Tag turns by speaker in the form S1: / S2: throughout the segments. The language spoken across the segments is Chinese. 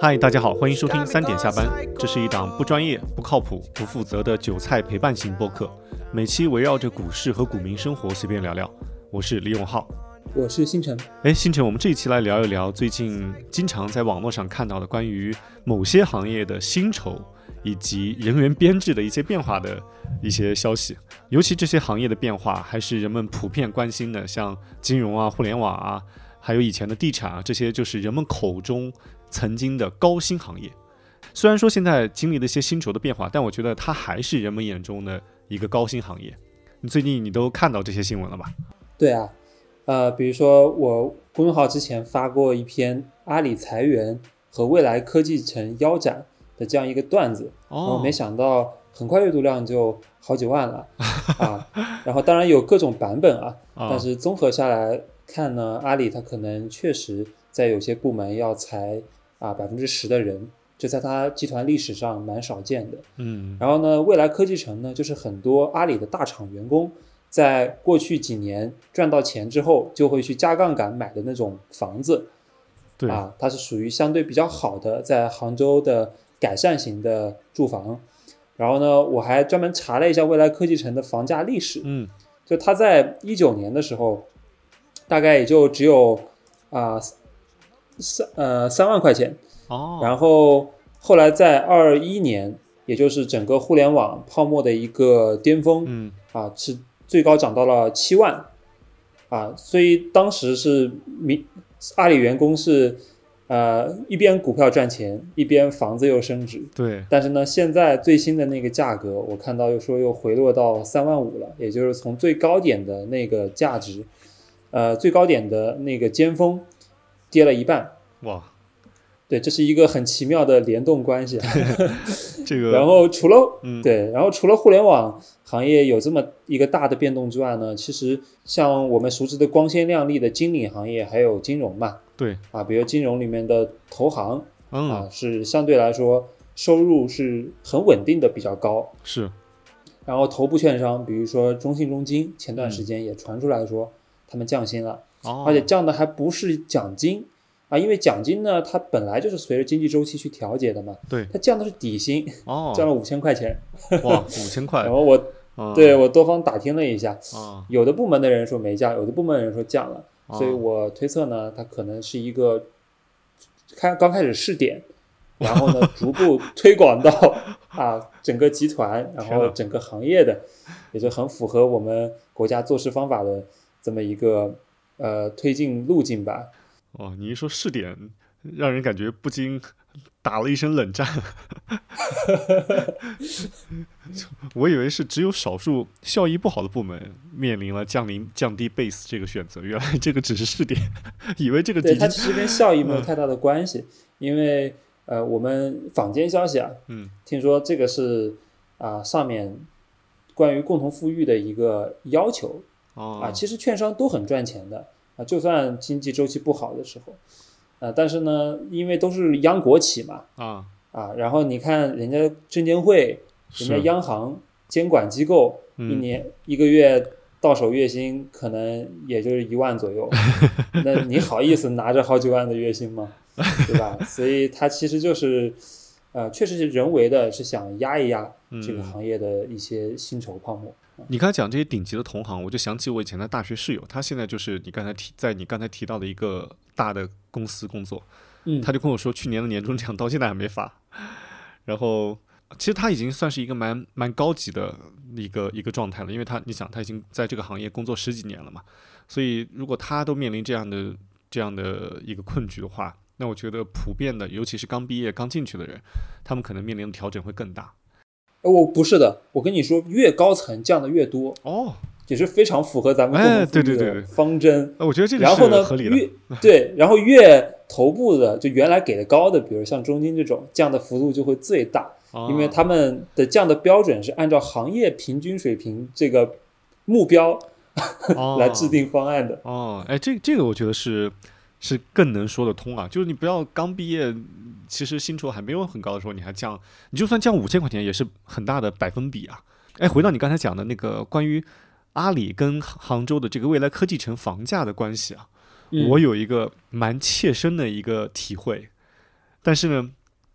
S1: 嗨，大家好，欢迎收听三点下班。这是一档不专业、不靠谱、不负责的韭菜陪伴型播客，每期围绕着股市和股民生活随便聊聊。我是李永浩，
S2: 我是星辰。
S1: 哎，星辰，我们这一期来聊一聊最近经常在网络上看到的关于某些行业的薪酬以及人员编制的一些变化的一些消息。尤其这些行业的变化，还是人们普遍关心的，像金融啊、互联网啊，还有以前的地产啊，这些就是人们口中。曾经的高薪行业，虽然说现在经历了一些薪酬的变化，但我觉得它还是人们眼中的一个高薪行业。你最近你都看到这些新闻了吧？
S2: 对啊，呃，比如说我公众号之前发过一篇阿里裁员和未来科技城腰斩的这样一个段子，
S1: 哦，
S2: 没想到很快阅读量就好几万了 啊。然后当然有各种版本啊，但是综合下来看呢，阿里它可能确实在有些部门要裁。啊，百分之十的人，这在它集团历史上蛮少见的。
S1: 嗯，
S2: 然后呢，未来科技城呢，就是很多阿里的大厂员工，在过去几年赚到钱之后，就会去加杠杆买的那种房子。
S1: 对
S2: 啊，它是属于相对比较好的，在杭州的改善型的住房。然后呢，我还专门查了一下未来科技城的房价历史。
S1: 嗯，
S2: 就它在一九年的时候，大概也就只有啊。三呃三万块钱
S1: 哦，
S2: 然后后来在二一年，也就是整个互联网泡沫的一个巅峰，
S1: 嗯
S2: 啊是最高涨到了七万，啊，所以当时是明阿里员工是呃一边股票赚钱，一边房子又升值，
S1: 对，
S2: 但是呢，现在最新的那个价格，我看到又说又回落到三万五了，也就是从最高点的那个价值，呃最高点的那个尖峰。跌了一半，
S1: 哇，
S2: 对，这是一个很奇妙的联动关系。
S1: 这个，
S2: 然后除了
S1: 嗯，
S2: 对，然后除了互联网行业有这么一个大的变动之外呢，其实像我们熟知的光鲜亮丽的金领行业，还有金融嘛，
S1: 对，
S2: 啊，比如金融里面的投行，
S1: 嗯，
S2: 啊，是相对来说收入是很稳定的，比较高。
S1: 是。
S2: 然后头部券商，比如说中信中金，前段时间也传出来说他们降薪了。而且降的还不是奖金啊，因为奖金呢，它本来就是随着经济周期去调节的嘛。
S1: 对，
S2: 它降的是底薪，
S1: 哦，
S2: 降了五千块钱。
S1: 哇，五千块。
S2: 然后我，对我多方打听了一下，有的部门的人说没降，有的部门的人说降了，所以我推测呢，它可能是一个开刚开始试点，然后呢，逐步推广到 啊整个集团，然后整个行业的，也就很符合我们国家做事方法的这么一个。呃，推进路径吧。
S1: 哦，你一说试点，让人感觉不禁打了一声冷战。我以为是只有少数效益不好的部门面临了降临降低 base 这个选择，原来这个只是试点。以为这个
S2: 对它其实跟效益没有太大的关系，因为呃，我们坊间消息啊，
S1: 嗯，
S2: 听说这个是啊上面关于共同富裕的一个要求。啊，其实券商都很赚钱的啊，就算经济周期不好的时候，啊，但是呢，因为都是央国企嘛，
S1: 啊
S2: 啊，然后你看人家证监会、人家央行监管机构，一年一个月到手月薪可能也就是一万左右，那你好意思拿着好几万的月薪吗？对吧？所以它其实就是，呃，确实是人为的，是想压一压这个行业的一些薪酬泡沫。
S1: 你刚才讲这些顶级的同行，我就想起我以前的大学室友，他现在就是你刚才提在你刚才提到的一个大的公司工作，
S2: 嗯，
S1: 他就跟我说，去年的年终奖到现在还没发。然后其实他已经算是一个蛮蛮高级的一个一个状态了，因为他你想他已经在这个行业工作十几年了嘛，所以如果他都面临这样的这样的一个困局的话，那我觉得普遍的，尤其是刚毕业刚进去的人，他们可能面临的调整会更大。
S2: 我不是的，我跟你说，越高层降的越多
S1: 哦，
S2: 也是非常符合咱们
S1: 哎，对对对
S2: 方针。
S1: 我觉得这个
S2: 然后呢，
S1: 合理
S2: 越 对，然后越头部的，就原来给的高的，比如像中金这种，降的幅度就会最大，因为他们的降的标准是按照行业平均水平这个目标来制定方案的。
S1: 哦，哎，这这个我觉得是是更能说得通啊，就是你不要刚毕业。其实薪酬还没有很高的时候，你还降，你就算降五千块钱，也是很大的百分比啊。哎，回到你刚才讲的那个关于阿里跟杭州的这个未来科技城房价的关系啊，我有一个蛮切身的一个体会。但是呢，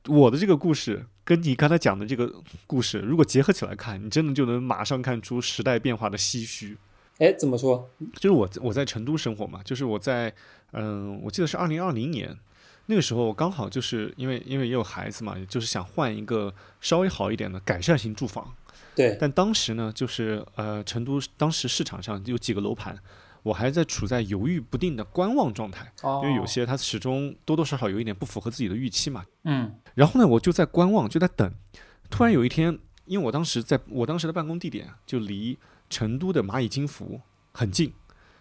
S1: 我的这个故事跟你刚才讲的这个故事，如果结合起来看，你真的就能马上看出时代变化的唏嘘。
S2: 哎，怎么说？
S1: 就是我我在成都生活嘛，就是我在嗯，我记得是二零二零年那个时候，刚好就是因为因为也有孩子嘛，就是想换一个稍微好一点的改善型住房。
S2: 对。
S1: 但当时呢，就是呃，成都当时市场上有几个楼盘。我还在处在犹豫不定的观望状态，因为有些它始终多多少少有一点不符合自己的预期嘛。
S2: 嗯，
S1: 然后呢，我就在观望，就在等。突然有一天，因为我当时在我当时的办公地点就离成都的蚂蚁金服很近，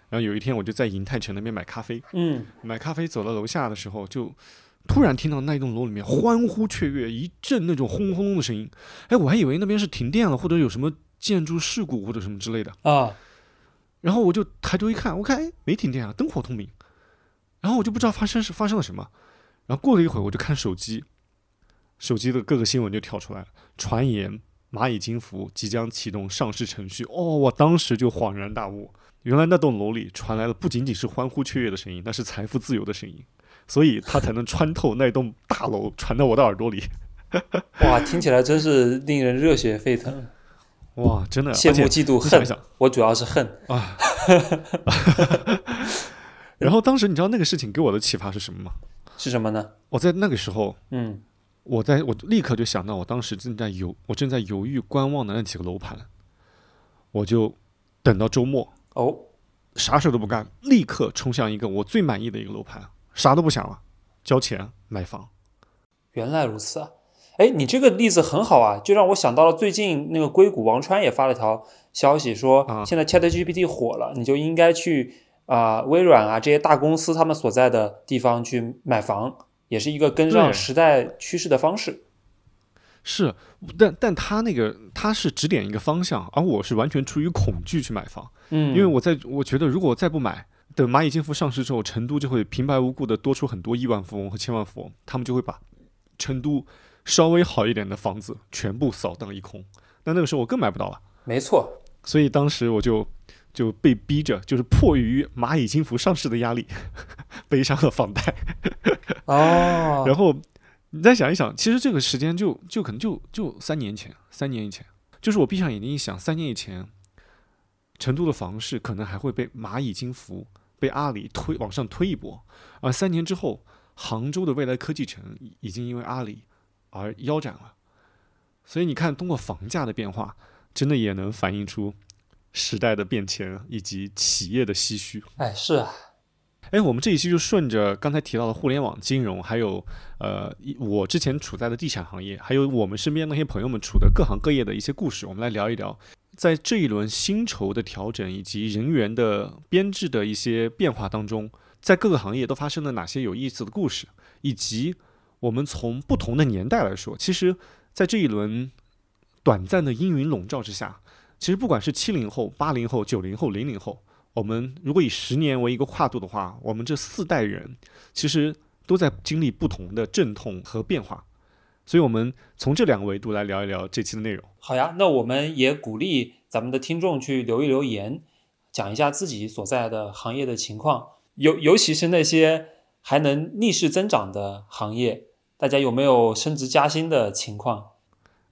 S1: 然后有一天我就在银泰城那边买咖啡。
S2: 嗯，
S1: 买咖啡走到楼下的时候，就突然听到那一栋楼里面欢呼雀跃，一阵那种轰轰隆的声音。哎，我还以为那边是停电了，或者有什么建筑事故或者什么之类的
S2: 啊。
S1: 然后我就抬头一看，我看哎没停电啊，灯火通明。然后我就不知道发生是发生了什么。然后过了一会儿，我就看手机，手机的各个新闻就跳出来了，传言蚂蚁金服即将启动上市程序。哦，我当时就恍然大悟，原来那栋楼里传来了不仅仅是欢呼雀跃的声音，那是财富自由的声音，所以它才能穿透那栋大楼传到我的耳朵里。
S2: 哇，听起来真是令人热血沸腾。
S1: 哇，真的
S2: 羡慕嫉妒恨，我主要是恨
S1: 啊。然后当时你知道那个事情给我的启发是什么吗？
S2: 是什么呢？
S1: 我在那个时候，
S2: 嗯，
S1: 我在我立刻就想到，我当时正在犹，我正在犹豫观望的那几个楼盘，我就等到周末
S2: 哦，
S1: 啥事都不干，立刻冲向一个我最满意的一个楼盘，啥都不想了，交钱买房。
S2: 原来如此啊。哎，你这个例子很好啊，就让我想到了最近那个硅谷王川也发了条消息，说现在 ChatGPT 火了，你就应该去啊微软啊这些大公司他们所在的地方去买房，也是一个跟上时代趋势的方式。
S1: 是，但但他那个他是指点一个方向，而我是完全出于恐惧去买房，
S2: 嗯，
S1: 因为我在我觉得如果我再不买，等蚂蚁金服上市之后，成都就会平白无故的多出很多亿万富翁和千万富翁，他们就会把成都。稍微好一点的房子全部扫荡一空，那那个时候我更买不到了。
S2: 没错，
S1: 所以当时我就就被逼着，就是迫于蚂蚁金服上市的压力，背上了房贷。
S2: 哦。
S1: 然后你再想一想，其实这个时间就就可能就就三年前，三年以前，就是我闭上眼睛一想，三年以前，成都的房市可能还会被蚂蚁金服、被阿里推往上推一波，而三年之后，杭州的未来科技城已经因为阿里。而腰斩了，所以你看，通过房价的变化，真的也能反映出时代的变迁以及企业的唏嘘。
S2: 哎，是啊，
S1: 哎，我们这一期就顺着刚才提到的互联网金融，还有呃，我之前处在的地产行业，还有我们身边那些朋友们处的各行各业的一些故事，我们来聊一聊，在这一轮薪酬的调整以及人员的编制的一些变化当中，在各个行业都发生了哪些有意思的故事，以及。我们从不同的年代来说，其实，在这一轮短暂的阴云笼罩之下，其实不管是七零后、八零后、九零后、零零后，我们如果以十年为一个跨度的话，我们这四代人其实都在经历不同的阵痛和变化。所以，我们从这两个维度来聊一聊这期的内容。
S2: 好呀，那我们也鼓励咱们的听众去留一留言，讲一下自己所在的行业的情况，尤尤其是那些还能逆势增长的行业。大家有没有升职加薪的情况？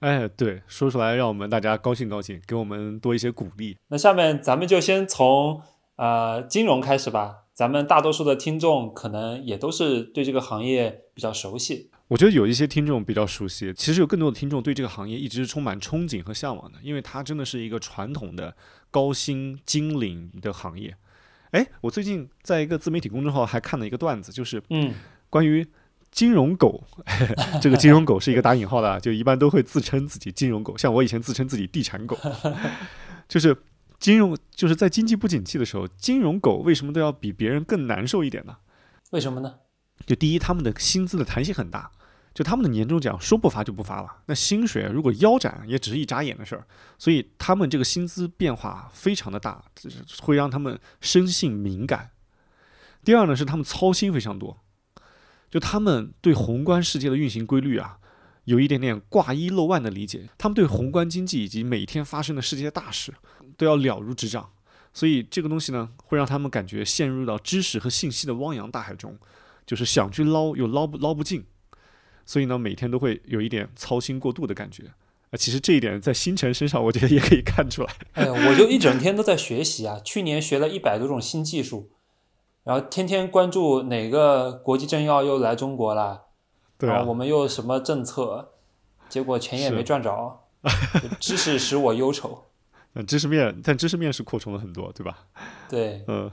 S1: 哎，对，说出来让我们大家高兴高兴，给我们多一些鼓励。
S2: 那下面咱们就先从呃金融开始吧。咱们大多数的听众可能也都是对这个行业比较熟悉。
S1: 我觉得有一些听众比较熟悉，其实有更多的听众对这个行业一直是充满憧憬和向往的，因为它真的是一个传统的高薪金领的行业。哎，我最近在一个自媒体公众号还看了一个段子，就是
S2: 嗯，
S1: 关于。金融狗，这个金融狗是一个打引号的，就一般都会自称自己金融狗。像我以前自称自己地产狗，就是金融，就是在经济不景气的时候，金融狗为什么都要比别人更难受一点呢？
S2: 为什么呢？
S1: 就第一，他们的薪资的弹性很大，就他们的年终奖说不发就不发了。那薪水如果腰斩，也只是一眨眼的事儿。所以他们这个薪资变化非常的大，会让他们生性敏感。第二呢，是他们操心非常多。就他们对宏观世界的运行规律啊，有一点点挂一漏万的理解。他们对宏观经济以及每天发生的世界大事都要了如指掌，所以这个东西呢，会让他们感觉陷入到知识和信息的汪洋大海中，就是想去捞又捞不捞不尽。所以呢，每天都会有一点操心过度的感觉。啊，其实这一点在星辰身上，我觉得也可以看出来。
S2: 哎呀，我就一整天都在学习啊！去年学了一百多种新技术，然后天天关注哪个国际政要又来中国了，
S1: 对
S2: 啊，我们又什么政策，结果钱也没赚着，知识使我忧愁。
S1: 嗯，知识面，但知识面是扩充了很多，对吧？
S2: 对，
S1: 嗯，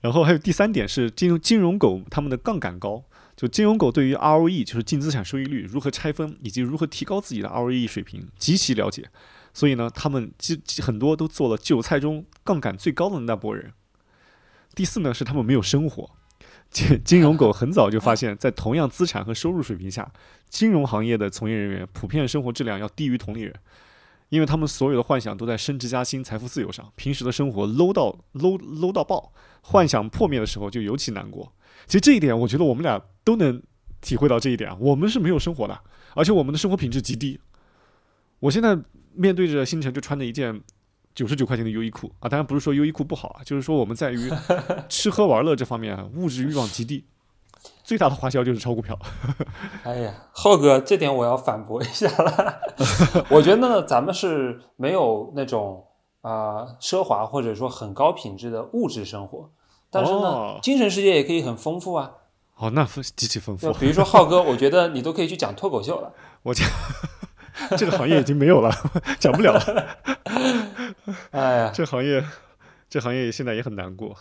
S1: 然后还有第三点是金融金融狗他们的杠杆高。就金融狗对于 ROE 就是净资产收益率如何拆分以及如何提高自己的 ROE 水平极其了解，所以呢，他们基很多都做了韭菜中杠杆最高的那波人。第四呢，是他们没有生活。金金融狗很早就发现，在同样资产和收入水平下，金融行业的从业人员普遍生活质量要低于同龄人，因为他们所有的幻想都在升职加薪、财富自由上，平时的生活 low 到 low low 到爆，幻想破灭的时候就尤其难过。其实这一点，我觉得我们俩都能体会到这一点啊。我们是没有生活的，而且我们的生活品质极低。我现在面对着星辰，就穿着一件九十九块钱的优衣库啊。当然不是说优衣库不好啊，就是说我们在于 吃喝玩乐这方面物质欲望极低，最大的花销就是炒股票。
S2: 哎呀，浩哥，这点我要反驳一下了。我觉得呢，咱们是没有那种啊奢华或者说很高品质的物质生活。但是呢，精神世界也可以很丰富啊。
S1: 哦，那极其丰富。
S2: 比如说浩哥，我觉得你都可以去讲脱口秀了。
S1: 我讲这个行业已经没有了，讲不了了。
S2: 哎呀，
S1: 这行业，这行业现在也很难过。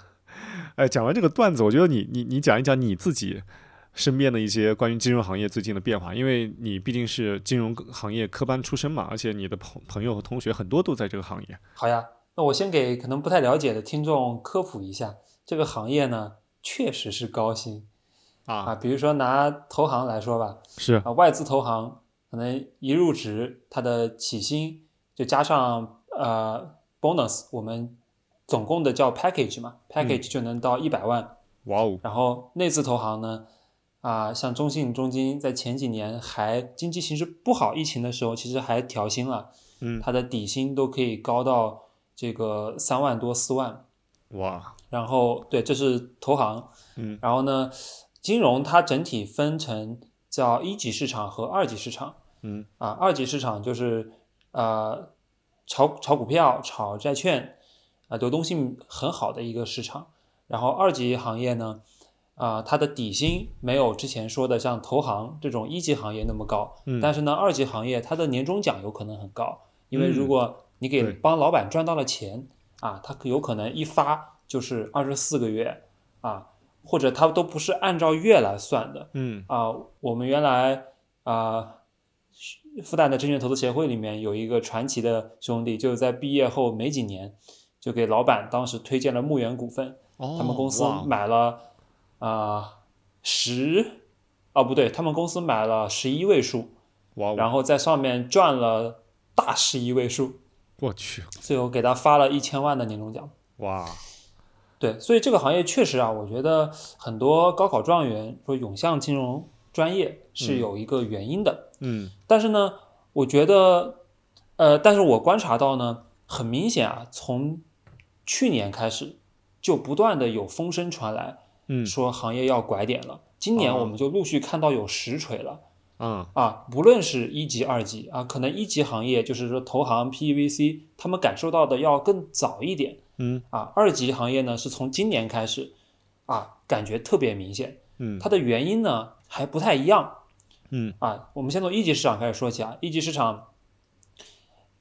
S1: 哎，讲完这个段子，我觉得你你你讲一讲你自己身边的一些关于金融行业最近的变化，因为你毕竟是金融行业科班出身嘛，而且你的朋朋友和同学很多都在这个行业。
S2: 好呀，那我先给可能不太了解的听众科普一下。这个行业呢，确实是高薪
S1: 啊
S2: 啊！比如说拿投行来说吧，
S1: 是
S2: 啊，外资投行可能一入职，它的起薪就加上呃 bonus，我们总共的叫 package 嘛，package 就能到一百万。
S1: 哇哦！
S2: 然后内资投行呢，啊，像中信、中金在前几年还经济形势不好、疫情的时候，其实还调薪了，
S1: 嗯，
S2: 它的底薪都可以高到这个三万多、四万。
S1: 哇！
S2: 然后对，这是投行，
S1: 嗯，
S2: 然后呢，金融它整体分成叫一级市场和二级市场，
S1: 嗯，
S2: 啊，二级市场就是呃炒炒股票、炒债券，啊，流动性很好的一个市场。然后二级行业呢，啊，它的底薪没有之前说的像投行这种一级行业那么高，
S1: 嗯，
S2: 但是呢，二级行业它的年终奖有可能很高，因为如果你给帮老板赚到了钱，啊，他有可能一发。就是二十四个月啊，或者他都不是按照月来算的，
S1: 嗯
S2: 啊，我们原来啊，复旦的证券投资协会里面有一个传奇的兄弟，就是在毕业后没几年，就给老板当时推荐了牧原股份，他们公司买了啊十，哦不对，他们公司买了十一位数，然后在上面赚了大十一位数，
S1: 我去，
S2: 最后给他发了一千万的年终奖，
S1: 哇。
S2: 对，所以这个行业确实啊，我觉得很多高考状元说涌向金融专业是有一个原因的。
S1: 嗯，
S2: 但是呢，我觉得，呃，但是我观察到呢，很明显啊，从去年开始就不断的有风声传来，
S1: 嗯，
S2: 说行业要拐点了。今年我们就陆续看到有实锤了。
S1: 嗯
S2: 啊，不论是一级、二级啊，可能一级行业就是说投行、PVC，他们感受到的要更早一点。
S1: 嗯
S2: 啊，二级行业呢是从今年开始，啊，感觉特别明显。
S1: 嗯，
S2: 它的原因呢还不太一样。
S1: 嗯
S2: 啊，我们先从一级市场开始说起啊。一级市场，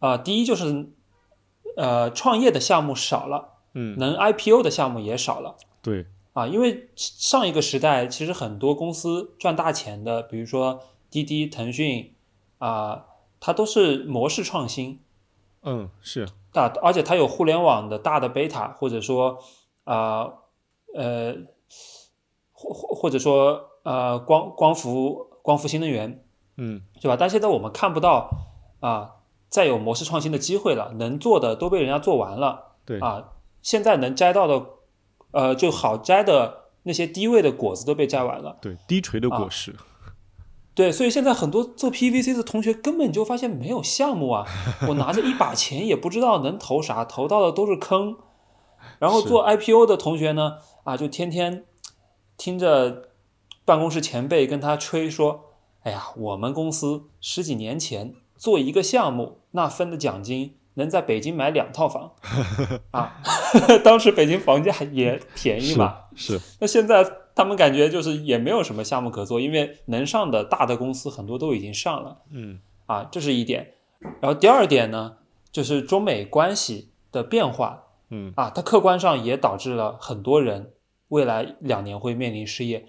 S2: 啊，第一就是，呃，创业的项目少了，
S1: 嗯，
S2: 能 IPO 的项目也少了。
S1: 对。
S2: 啊，因为上一个时代其实很多公司赚大钱的，比如说滴滴、腾讯，啊，它都是模式创新。
S1: 嗯，是。
S2: 啊，而且它有互联网的大的贝塔，或者说，啊，呃，或或或者说，呃，光光伏光伏新能源，
S1: 嗯，
S2: 对吧？但现在我们看不到啊，再有模式创新的机会了，能做的都被人家做完了，
S1: 对
S2: 啊，现在能摘到的，呃，就好摘的那些低位的果子都被摘完了，
S1: 对，低垂的果实。
S2: 对，所以现在很多做 PVC 的同学根本就发现没有项目啊，我拿着一把钱也不知道能投啥，投到的都是坑。然后做 IPO 的同学呢，啊，就天天听着办公室前辈跟他吹说，哎呀，我们公司十几年前做一个项目，那分的奖金能在北京买两套房 啊！当时北京房价也便宜嘛，
S1: 是。
S2: 那现在他们感觉就是也没有什么项目可做，因为能上的大的公司很多都已经上了。
S1: 嗯，
S2: 啊，这是一点。然后第二点呢，就是中美关系的变化。
S1: 嗯，
S2: 啊，它客观上也导致了很多人未来两年会面临失业。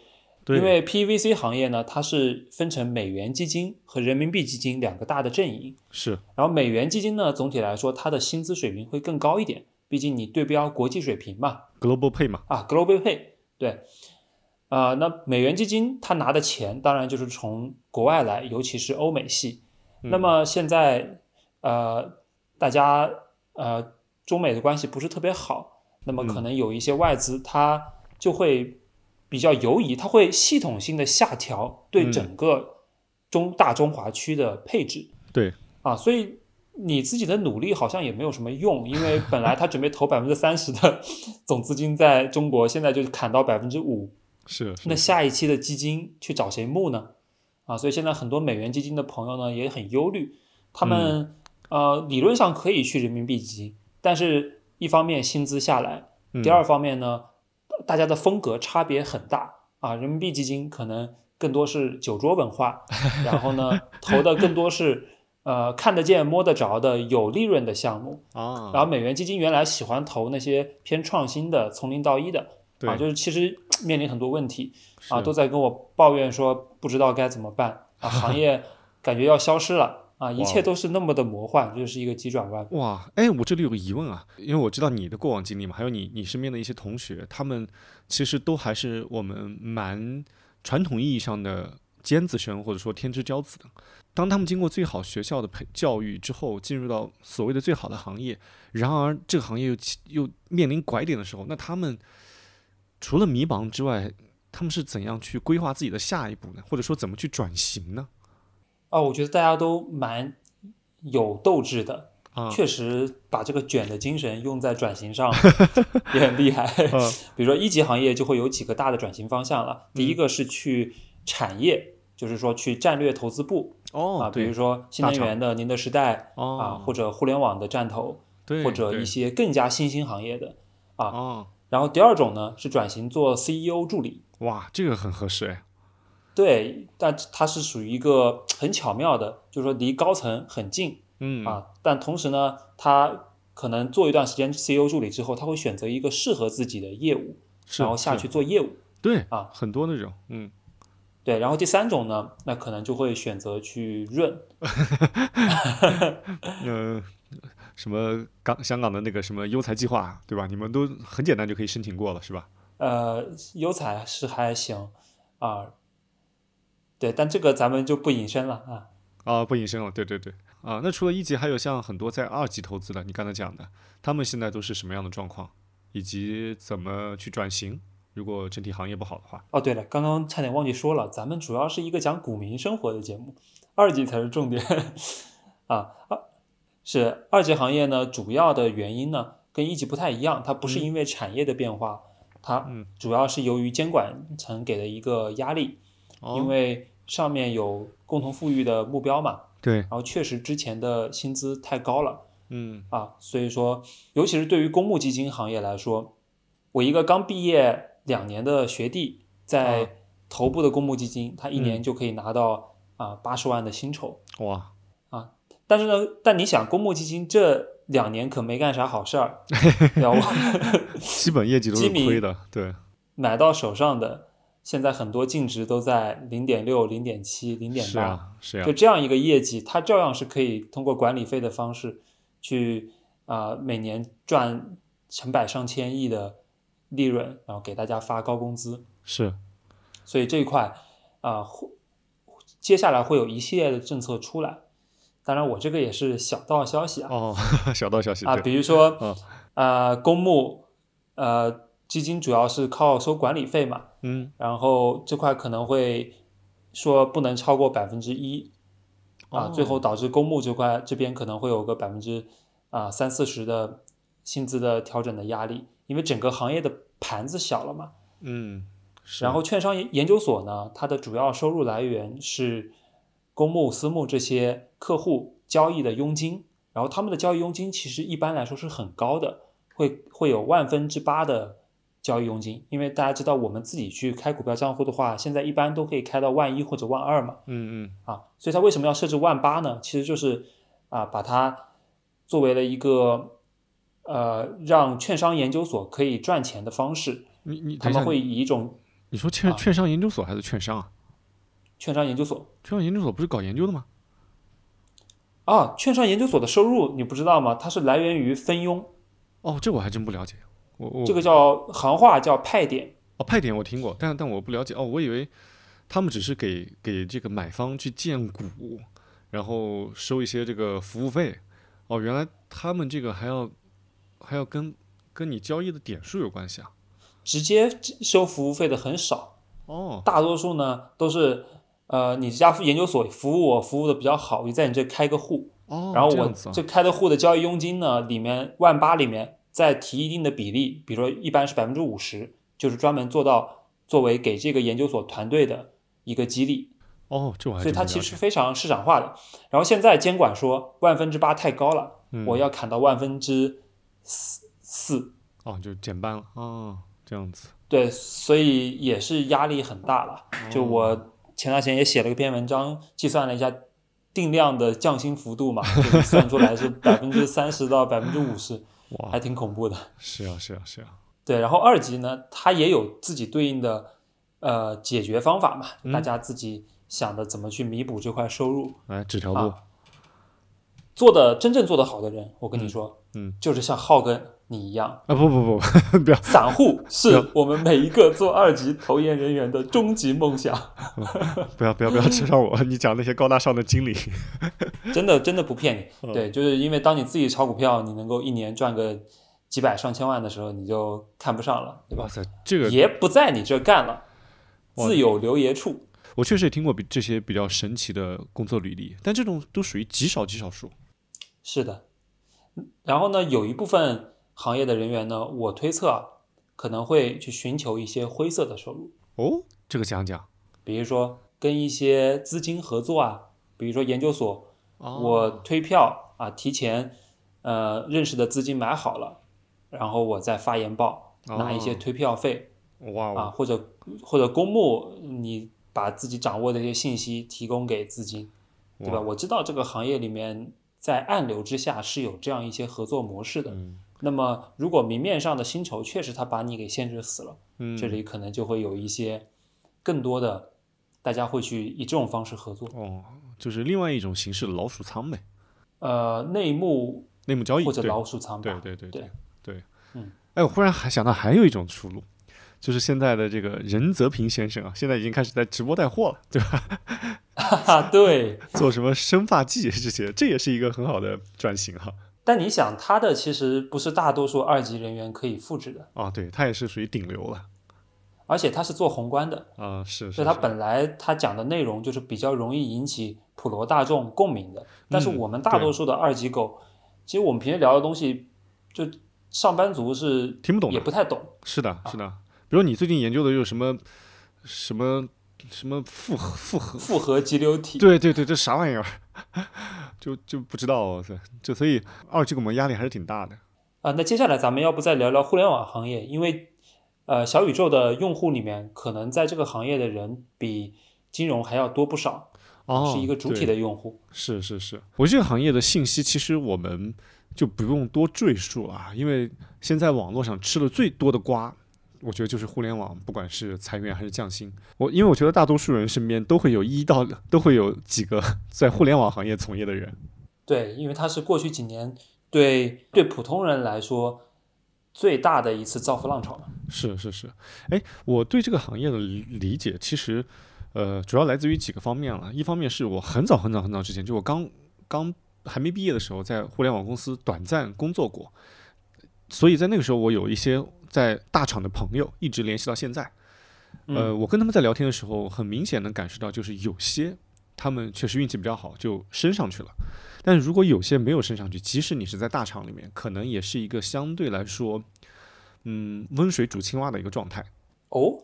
S2: 因为 PVC 行业呢，它是分成美元基金和人民币基金两个大的阵营。
S1: 是，
S2: 然后美元基金呢，总体来说它的薪资水平会更高一点，毕竟你对标国际水平嘛
S1: ，Global Pay 嘛。
S2: 啊，Global Pay，对。啊，那美元基金它拿的钱当然就是从国外来，尤其是欧美系。那么现在呃，大家呃，中美的关系不是特别好，那么可能有一些外资它就会。比较犹疑，它会系统性的下调对整个中大中华区的配置。
S1: 对
S2: 啊，所以你自己的努力好像也没有什么用，因为 本来他准备投百分之三十的 总资金在中国，现在就砍到百分之五。
S1: 是。
S2: 那下一期的基金去找谁募呢？啊，所以现在很多美元基金的朋友呢也很忧虑，他们呃理论上可以去人民币基金，但是一方面薪资下来，第二方面呢。大家的风格差别很大啊！人民币基金可能更多是酒桌文化，然后呢，投的更多是呃看得见摸得着的有利润的项目
S1: 啊。
S2: 然后美元基金原来喜欢投那些偏创新的、从零到一的啊，就是其实面临很多问题啊，都在跟我抱怨说不知道该怎么办啊，行业感觉要消失了。啊，一切都是那么的魔幻，这是一个急转弯。
S1: 哇，哎，我这里有个疑问啊，因为我知道你的过往经历嘛，还有你你身边的一些同学，他们其实都还是我们蛮传统意义上的尖子生，或者说天之骄子的。当他们经过最好学校的培教育之后，进入到所谓的最好的行业，然而这个行业又又面临拐点的时候，那他们除了迷茫之外，他们是怎样去规划自己的下一步呢？或者说怎么去转型呢？
S2: 啊，我觉得大家都蛮有斗志的，
S1: 啊，
S2: 确实把这个卷的精神用在转型上 也很厉害。比如说一级行业就会有几个大的转型方向了，第一个是去产业，就是说去战略投资部
S1: 哦，
S2: 啊，比如说新能源的宁德时代啊，或者互联网的战投，或者一些更加新兴行业的啊。然后第二种呢是转型做 CEO 助理，
S1: 哇，这个很合适哎。
S2: 对，但它是属于一个很巧妙的，就是说离高层很近，
S1: 嗯
S2: 啊，但同时呢，他可能做一段时间 CEO 助理之后，他会选择一个适合自己的业务，然后下去做业务。
S1: 对
S2: 啊，
S1: 很多那种，嗯，
S2: 对。然后第三种呢，那可能就会选择去润，
S1: 嗯，什么港香港的那个什么优才计划，对吧？你们都很简单就可以申请过了，是吧？
S2: 呃，优才是还行啊。对，但这个咱们就不隐身了啊！
S1: 啊，不隐身了，对对对，啊，那除了一级，还有像很多在二级投资的，你刚才讲的，他们现在都是什么样的状况，以及怎么去转型？如果整体行业不好的话。
S2: 哦，对了，刚刚差点忘记说了，咱们主要是一个讲股民生活的节目，二级才是重点 啊。二是二级行业呢，主要的原因呢跟一级不太一样，它不是因为产业的变化，它主要是由于监管层给的一个压力。因为上面有共同富裕的目标嘛，
S1: 对，
S2: 然后确实之前的薪资太高了，
S1: 嗯。
S2: 啊，所以说，尤其是对于公募基金行业来说，我一个刚毕业两年的学弟，在头部的公募基金，他一年就可以拿到啊八十万的薪酬，
S1: 哇，
S2: 啊，但是呢，但你想，公募基金这两年可没干啥好事儿，
S1: 基本业绩都是亏的，对，
S2: 买到手上的。现在很多净值都在零点六、零点七、零点
S1: 八，是
S2: 就这样一个业绩，它照样是可以通过管理费的方式去啊，每年赚成百上千亿的利润，然后给大家发高工资。
S1: 是，
S2: 所以这一块啊，接下来会有一系列的政策出来。当然，我这个也是小道消息啊。
S1: 哦，小道消息
S2: 啊，比如说，呃，公募，呃。基金主要是靠收管理费嘛，
S1: 嗯，
S2: 然后这块可能会说不能超过百分之一，啊，最后导致公募这块这边可能会有个百分之啊三四十的薪资的调整的压力，因为整个行业的盘子小了嘛，
S1: 嗯，
S2: 然后券商研究所呢，它的主要收入来源是公募、私募这些客户交易的佣金，然后他们的交易佣金其实一般来说是很高的，会会有万分之八的交易佣金。因为大家知道，我们自己去开股票账户的话，现在一般都可以开到万一或者万二嘛。
S1: 嗯嗯。
S2: 啊，所以它为什么要设置万八呢？其实就是啊，把它作为了一个呃，让券商研究所可以赚钱的方式。
S1: 你你
S2: 他们会以一种
S1: 你说券券商研究所还是券商啊？
S2: 券商研究所，
S1: 券商研究所不是搞研究的吗？
S2: 啊，券商研究所的收入你不知道吗？它是来源于分佣。
S1: 哦，这我还真不了解。我我
S2: 这个叫行话叫派点。
S1: 哦，派点我听过，但但我不了解。哦，我以为他们只是给给这个买方去荐股，然后收一些这个服务费。哦，原来他们这个还要还要跟跟你交易的点数有关系啊？
S2: 直接收服务费的很少。
S1: 哦，
S2: 大多数呢都是。呃，你这家研究所服务我服务的比较好，我就在你这开个户，
S1: 哦，
S2: 然后我这开的户的交易佣金呢，里面万八里面再提一定的比例，比如说一般是百分之五十，就是专门做到作为给这个研究所团队的一个激励。
S1: 哦，这
S2: 所以它其实非常市场化的。然后现在监管说万分之八太高了，我要砍到万分之四四。
S1: 哦，就减半了啊，这样子。
S2: 对，所以也是压力很大了。就我。前段时间也写了一篇文章，计算了一下定量的降薪幅度嘛，算出来是百分之三十到百分之五十，
S1: 哇，
S2: 还挺恐怖的。
S1: 是啊，是啊，是啊。
S2: 对，然后二级呢，它也有自己对应的呃解决方法嘛，大家自己想的怎么去弥补这块收入。
S1: 哎，纸条路。
S2: 做的真正做得好的人，我跟你说，
S1: 嗯，
S2: 就是像浩哥你一样
S1: 啊，不不不，不要，
S2: 散户 是我们每一个做二级投研人员的终极梦想。
S1: 不要不要不要扯上我，你讲那些高大上的经理，
S2: 真的真的不骗你。对，就是因为当你自己炒股票，你能够一年赚个几百上千万的时候，你就看不上了，对吧？
S1: 哇塞，这个
S2: 爷不在你这干了，自有留爷处。
S1: 我确实也听过比这些比较神奇的工作履历，但这种都属于极少极少数。
S2: 是的，然后呢，有一部分行业的人员呢，我推测可能会去寻求一些灰色的收入。
S1: 哦，这个讲讲，
S2: 比如说跟一些资金合作啊，比如说研究所，我推票啊，提前呃认识的资金买好了，然后我再发研报拿一些推票费。
S1: 哇
S2: 啊，或者或者公募，你把自己掌握的一些信息提供给资金，对吧？我知道这个行业里面。在暗流之下是有这样一些合作模式的。那么，如果明面上的薪酬确实他把你给限制死了，这里可能就会有一些更多的大家会去以这种方式合作。
S1: 哦，就是另外一种形式的老鼠仓呗。
S2: 呃，内幕
S1: 内幕交易
S2: 或者老鼠仓
S1: 对对对对
S2: 对。嗯，
S1: 哎，我忽然还想到还有一种出路。就是现在的这个任泽平先生啊，现在已经开始在直播带货了，对吧？
S2: 哈哈，对，
S1: 做什么生发剂这些，这也是一个很好的转型哈。
S2: 但你想，他的其实不是大多数二级人员可以复制的
S1: 啊，对他也是属于顶流了，
S2: 而且他是做宏观的
S1: 啊，是，
S2: 所以他本来他讲的内容就是比较容易引起普罗大众共鸣的。但是我们大多数的二级狗，其实我们平时聊的东西，就上班族是
S1: 听不懂，
S2: 也不太懂。
S1: 是的，是的。比如你最近研究的有什么什么什么复合复合
S2: 复合激流体？
S1: 对对对，这啥玩意儿？就就不知道，就所以二级股们压力还是挺大的
S2: 啊。那接下来咱们要不再聊聊互联网行业？因为呃，小宇宙的用户里面，可能在这个行业的人比金融还要多不少，
S1: 哦，
S2: 是一个主体的用户。
S1: 是是是，我这个行业的信息其实我们就不用多赘述了，因为现在网络上吃的最多的瓜。我觉得就是互联网，不管是裁员还是降薪，我因为我觉得大多数人身边都会有一到都会有几个 在互联网行业从业的人。
S2: 对，因为它是过去几年对对普通人来说最大的一次造富浪潮
S1: 是是是，哎，我对这个行业的理解其实呃主要来自于几个方面了。一方面是我很早很早很早之前，就我刚刚还没毕业的时候，在互联网公司短暂工作过，所以在那个时候我有一些。在大厂的朋友一直联系到现在，呃，我跟他们在聊天的时候，很明显能感受到，就是有些他们确实运气比较好，就升上去了。但如果有些没有升上去，即使你是在大厂里面，可能也是一个相对来说，嗯，温水煮青蛙的一个状态。
S2: 哦，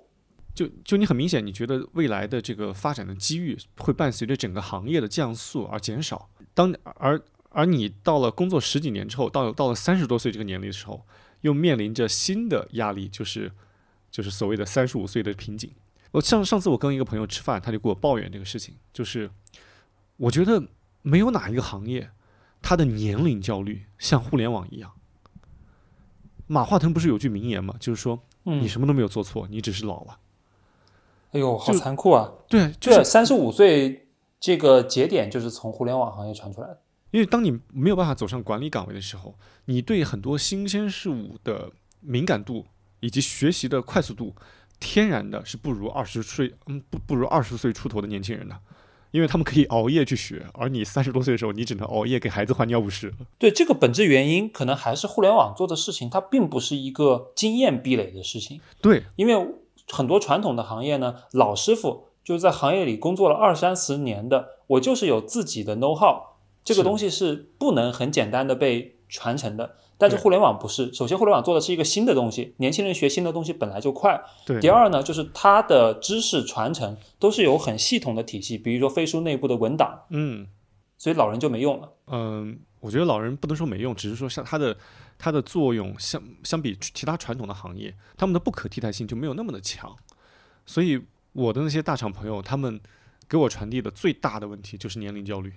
S1: 就就你很明显，你觉得未来的这个发展的机遇会伴随着整个行业的降速而减少。当而而你到了工作十几年之后，到到了三十多岁这个年龄的时候，又面临着新的压力，就是就是所谓的三十五岁的瓶颈。我上上次我跟一个朋友吃饭，他就给我抱怨这个事情，就是我觉得没有哪一个行业，他的年龄焦虑像互联网一样。马化腾不是有句名言吗？就是说，你什么都没有做错，你只是老了。
S2: 哎呦，好残酷啊！
S1: 对，
S2: 这，三十五岁这个节点就是从互联网行业传出来的。
S1: 因为当你没有办法走上管理岗位的时候，你对很多新鲜事物的敏感度以及学习的快速度，天然的是不如二十岁，嗯，不不如二十岁出头的年轻人的，因为他们可以熬夜去学，而你三十多岁的时候，你只能熬夜给孩子换尿不湿。
S2: 对，这个本质原因可能还是互联网做的事情，它并不是一个经验壁垒的事情。
S1: 对，
S2: 因为。很多传统的行业呢，老师傅就是在行业里工作了二三十年的，我就是有自己的 know how，这个东西是不能很简单的被传承的。但是互联网不是，首先互联网做的是一个新的东西，年轻人学新的东西本来就快。
S1: 对。
S2: 第二呢，就是它的知识传承都是有很系统的体系，比如说飞书内部的文档。
S1: 嗯。
S2: 所以老人就没用了。
S1: 嗯，我觉得老人不能说没用，只是说像他的。它的作用相相比其他传统的行业，他们的不可替代性就没有那么的强，所以我的那些大厂朋友，他们给我传递的最大的问题就是年龄焦虑，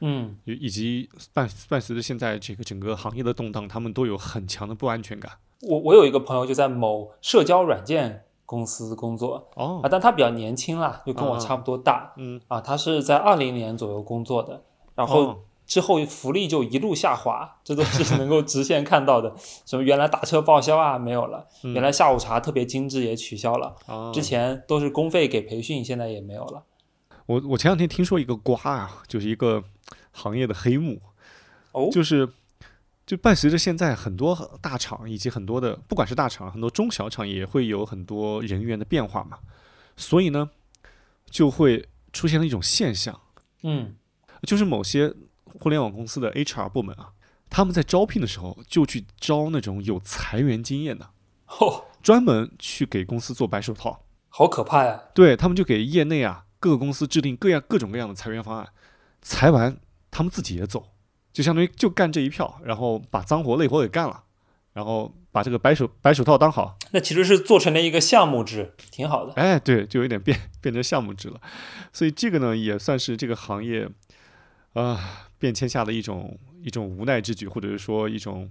S2: 嗯，
S1: 以及伴伴随着现在这个整个行业的动荡，他们都有很强的不安全感。
S2: 我我有一个朋友就在某社交软件公司工作，
S1: 哦，
S2: 啊，但他比较年轻啦，就跟我差不多大，
S1: 嗯，
S2: 啊，他是在二零年左右工作的，然后。之后福利就一路下滑，这都是能够直线看到的。什么原来打车报销啊没有了，原来下午茶特别精致也取消了。之前都是公费给培训，现在也没有了。
S1: 我我前两天听说一个瓜啊，就是一个行业的黑幕，
S2: 哦，
S1: 就是就伴随着现在很多大厂以及很多的不管是大厂，很多中小厂也会有很多人员的变化嘛，所以呢就会出现了一种现象，
S2: 嗯，
S1: 就是某些。互联网公司的 HR 部门啊，他们在招聘的时候就去招那种有裁员经验的，
S2: 哦，
S1: 专门去给公司做白手套，
S2: 好可怕呀！
S1: 对他们就给业内啊各个公司制定各样各种各样的裁员方案，裁完他们自己也走，就相当于就干这一票，然后把脏活累活给干了，然后把这个白手白手套当好。
S2: 那其实是做成了一个项目制，挺好的。
S1: 哎，对，就有点变变成项目制了，所以这个呢也算是这个行业啊。变迁下的一种一种无奈之举，或者是说一种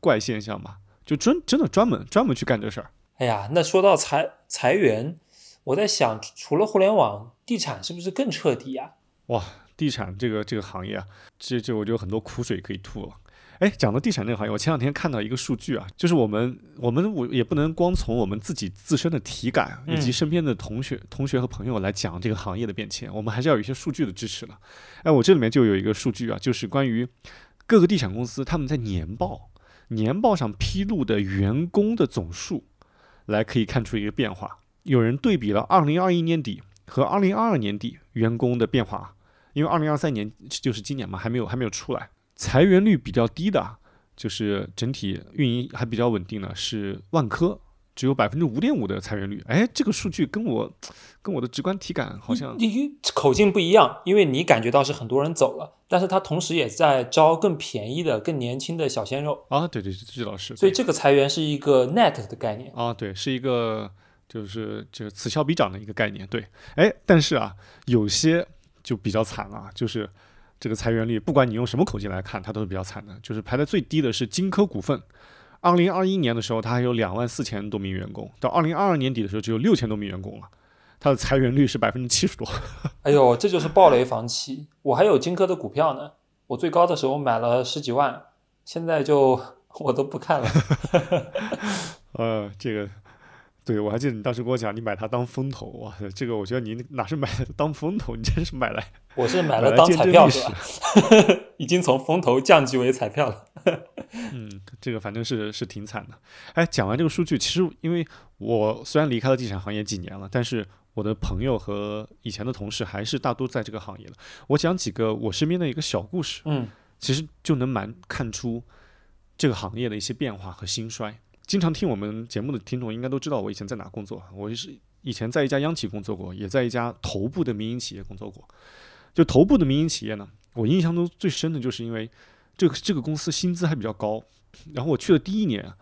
S1: 怪现象吧，就真真的专门专门去干这事儿。
S2: 哎呀，那说到裁裁员，我在想，除了互联网，地产是不是更彻底呀？
S1: 哇，地产这个这个行业啊，这这我就有很多苦水可以吐了。哎，讲到地产这个行业，我前两天看到一个数据啊，就是我们我们我也不能光从我们自己自身的体感以及身边的同学同学和朋友来讲这个行业的变迁，我们还是要有一些数据的支持的。哎，我这里面就有一个数据啊，就是关于各个地产公司他们在年报年报上披露的员工的总数，来可以看出一个变化。有人对比了二零二一年底和二零二二年底员工的变化，因为二零二三年就是今年嘛，还没有还没有出来。裁员率比较低的，就是整体运营还比较稳定的，是万科，只有百分之五点五的裁员率。哎，这个数据跟我跟我的直观体感好像，
S2: 你口径不一样，因为你感觉到是很多人走了，但是他同时也在招更便宜的、更年轻的小鲜肉
S1: 啊。对对，这老师，
S2: 所以这个裁员是一个 net 的概念
S1: 啊，对，是一个就是就此消彼长的一个概念。对，哎，但是啊，有些就比较惨了，就是。这个裁员率，不管你用什么口径来看，它都是比较惨的。就是排在最低的是金科股份，二零二一年的时候，它还有两万四千多名员工，到二零二二年底的时候，只有六千多名员工了，它的裁员率是百分之七十多。
S2: 哎呦，这就是暴雷房企。我还有金科的股票呢，我最高的时候买了十几万，现在就我都不看了。
S1: 呃，这个。对，我还记得你当时跟我讲，你买它当风投，哇，这个我觉得你哪是买当风投，你真是买来，
S2: 我是买了当彩票是吧？已经从风投降级为彩票了。
S1: 嗯，这个反正是是挺惨的。哎，讲完这个数据，其实因为我虽然离开了地产行业几年了，但是我的朋友和以前的同事还是大多在这个行业了。我讲几个我身边的一个小故事，
S2: 嗯，
S1: 其实就能蛮看出这个行业的一些变化和兴衰。经常听我们节目的听众应该都知道我以前在哪工作，我是以前在一家央企工作过，也在一家头部的民营企业工作过。就头部的民营企业呢，我印象中最深的就是因为这个这个公司薪资还比较高。然后我去的第一年，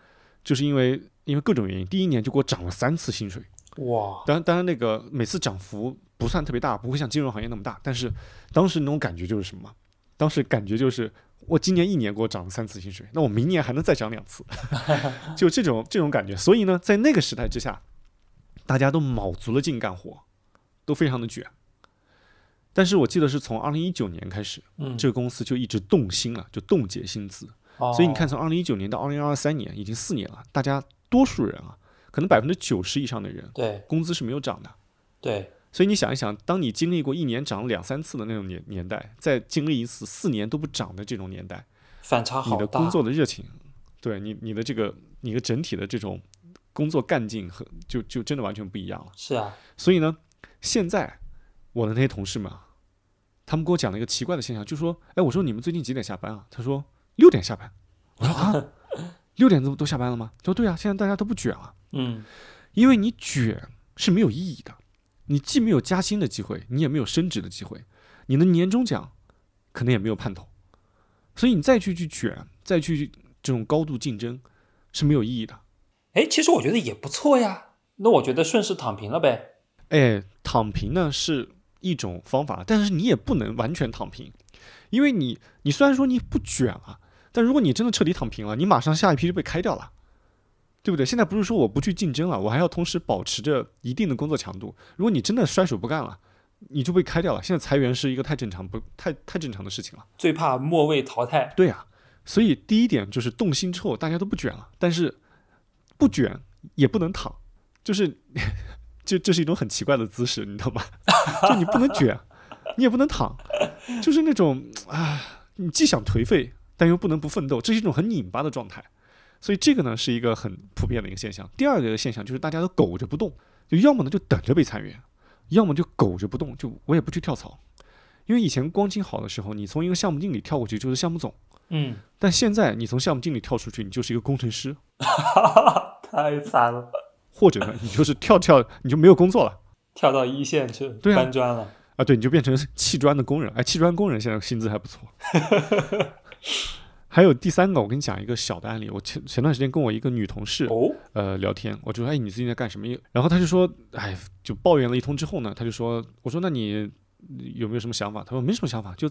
S1: 就是因为因为各种原因，第一年就给我涨了三次薪水。
S2: 哇！
S1: 当然当然那个每次涨幅不算特别大，不会像金融行业那么大。但是当时那种感觉就是什么？当时感觉就是我今年一年给我涨了三次薪水，那我明年还能再涨两次，就这种这种感觉。所以呢，在那个时代之下，大家都卯足了劲干活，都非常的卷。但是我记得是从二零一九年开始，
S2: 嗯，
S1: 这个公司就一直冻薪了，就冻结薪资。所以你看，从二零一九年到二零二三年，已经四年了，大家多数人啊，可能百分之九十以上的人，
S2: 对，
S1: 工资是没有涨的。
S2: 对。
S1: 所以你想一想，当你经历过一年涨两三次的那种年年代，再经历一次四年都不涨的这种年代，
S2: 反差好
S1: 大。你的工作的热情，对你你的这个你的整体的这种工作干劲和就就真的完全不一样了。
S2: 是啊。
S1: 所以呢，现在我的那些同事们，他们给我讲了一个奇怪的现象，就说：“哎，我说你们最近几点下班啊？”他说：“六点下班。”我说：“ 啊，六点都都下班了吗？”他说：“对啊，现在大家都不卷了。”
S2: 嗯，
S1: 因为你卷是没有意义的。你既没有加薪的机会，你也没有升职的机会，你的年终奖可能也没有盼头，所以你再去去卷，再去这种高度竞争是没有意义的。
S2: 哎，其实我觉得也不错呀。那我觉得顺势躺平了呗。
S1: 哎，躺平呢是一种方法，但是你也不能完全躺平，因为你你虽然说你不卷啊，但如果你真的彻底躺平了，你马上下一批就被开掉了。对不对？现在不是说我不去竞争了，我还要同时保持着一定的工作强度。如果你真的甩手不干了，你就被开掉了。现在裁员是一个太正常、不太太正常的事情了。
S2: 最怕末位淘汰。
S1: 对呀，所以第一点就是动心之后，大家都不卷了。但是不卷也不能躺，就是 这这是一种很奇怪的姿势，你懂吗？就你不能卷，你也不能躺，就是那种啊，你既想颓废，但又不能不奋斗，这是一种很拧巴的状态。所以这个呢是一个很普遍的一个现象。第二个现象就是大家都苟着不动，就要么呢就等着被裁员，要么就苟着不动，就我也不去跳槽。因为以前光景好的时候，你从一个项目经理跳过去就是项目总，
S2: 嗯，
S1: 但现在你从项目经理跳出去，你就是一个工程师，
S2: 太惨了。
S1: 或者呢，你就是跳跳你就没有工作了，
S2: 跳到一线去搬砖了
S1: 啊？对，你就变成砌砖的工人。哎，砌砖工人现在薪资还不错。还有第三个，我跟你讲一个小的案例。我前前段时间跟我一个女同事，呃，聊天，我就说，哎，你最近在干什么？然后她就说，哎，就抱怨了一通之后呢，她就说，我说，那你有没有什么想法？她说没什么想法，就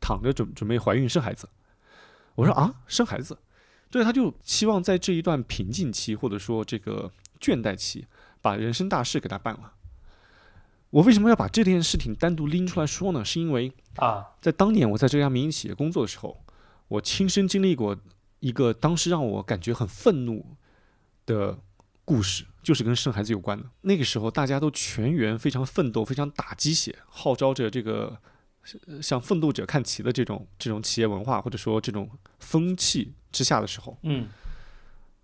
S1: 躺着准准备怀孕生孩子。我说啊，生孩子？对，她就希望在这一段瓶颈期或者说这个倦怠期，把人生大事给她办了。我为什么要把这件事情单独拎出来说呢？是因为
S2: 啊，
S1: 在当年我在这家民营企业工作的时候。我亲身经历过一个当时让我感觉很愤怒的故事，就是跟生孩子有关的。那个时候，大家都全员非常奋斗，非常打鸡血，号召着这个向奋斗者看齐的这种这种企业文化或者说这种风气之下的时候，
S2: 嗯，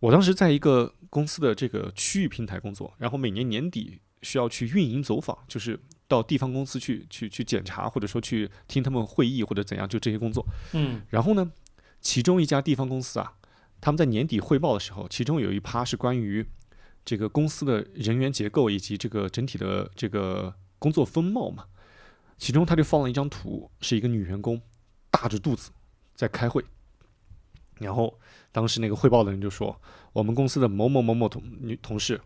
S1: 我当时在一个公司的这个区域平台工作，然后每年年底需要去运营走访，就是到地方公司去去去检查，或者说去听他们会议或者怎样，就这些工作，
S2: 嗯，
S1: 然后呢？其中一家地方公司啊，他们在年底汇报的时候，其中有一趴是关于这个公司的人员结构以及这个整体的这个工作风貌嘛。其中他就放了一张图，是一个女员工大着肚子在开会。然后当时那个汇报的人就说：“我们公司的某某某某同女同事，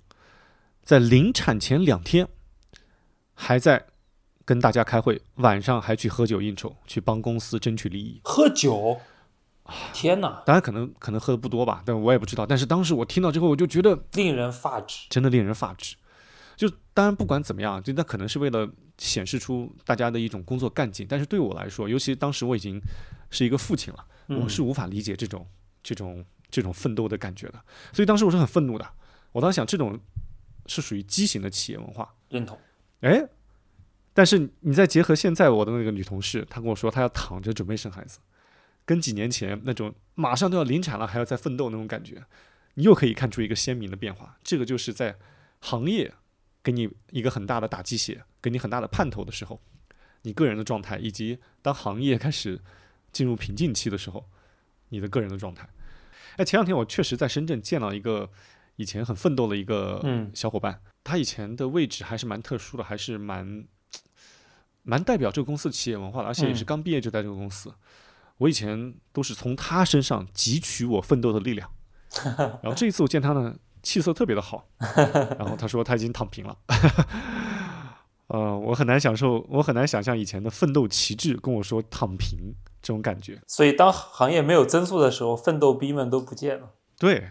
S1: 在临产前两天还在跟大家开会，晚上还去喝酒应酬，去帮公司争取利益。”
S2: 喝酒。天哪！
S1: 当然可能可能喝的不多吧，但我也不知道。但是当时我听到之后，我就觉得
S2: 令人发指，
S1: 真的令人发指。就当然不管怎么样，就那可能是为了显示出大家的一种工作干劲。但是对我来说，尤其当时我已经是一个父亲了，我是无法理解这种这种这种奋斗的感觉的。所以当时我是很愤怒的。我当时想，这种是属于畸形的企业文化。
S2: 认同。
S1: 哎，但是你再结合现在我的那个女同事，她跟我说她要躺着准备生孩子。跟几年前那种马上都要临产了还要再奋斗那种感觉，你又可以看出一个鲜明的变化。这个就是在行业给你一个很大的打鸡血，给你很大的盼头的时候，你个人的状态，以及当行业开始进入瓶颈期的时候，你的个人的状态。哎，前两天我确实在深圳见到一个以前很奋斗的一个小伙伴，他以前的位置还是蛮特殊的，还是蛮蛮代表这个公司企业文化的，而且也是刚毕业就在这个公司。我以前都是从他身上汲取我奋斗的力量，然后这一次我见他呢，气色特别的好，然后他说他已经躺平了。呃，我很难享受，我很难想象以前的奋斗旗帜跟我说躺平这种感觉。
S2: 所以，当行业没有增速的时候，奋斗逼们都不见了。
S1: 对，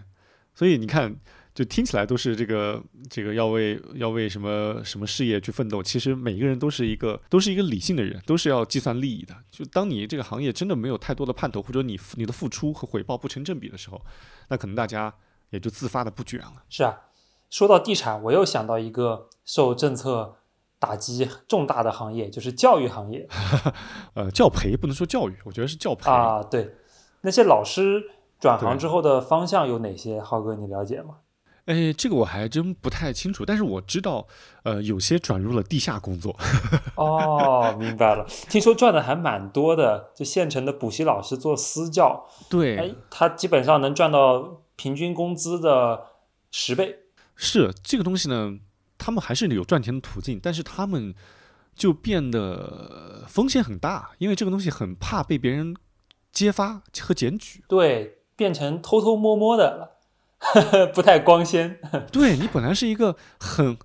S1: 所以你看，就听起来都是这个这个要为要为什么什么事业去奋斗。其实每一个人都是一个都是一个理性的人，都是要计算利益的。就当你这个行业真的没有太多的盼头，或者你你的付出和回报不成正比的时候，那可能大家也就自发的不卷了。
S2: 是啊，说到地产，我又想到一个受政策。打击重大的行业就是教育行业，
S1: 呃，教培不能说教育，我觉得是教培
S2: 啊。对，那些老师转行之后的方向有哪些？浩哥，你了解吗？
S1: 哎，这个我还真不太清楚，但是我知道，呃，有些转入了地下工作。
S2: 哦，明白了。听说赚的还蛮多的，就县城的补习老师做私教，
S1: 对，
S2: 哎，他基本上能赚到平均工资的十倍。
S1: 是这个东西呢。他们还是有赚钱的途径，但是他们就变得风险很大，因为这个东西很怕被别人揭发和检举。
S2: 对，变成偷偷摸摸的了，不太光鲜。
S1: 对你本来是一个很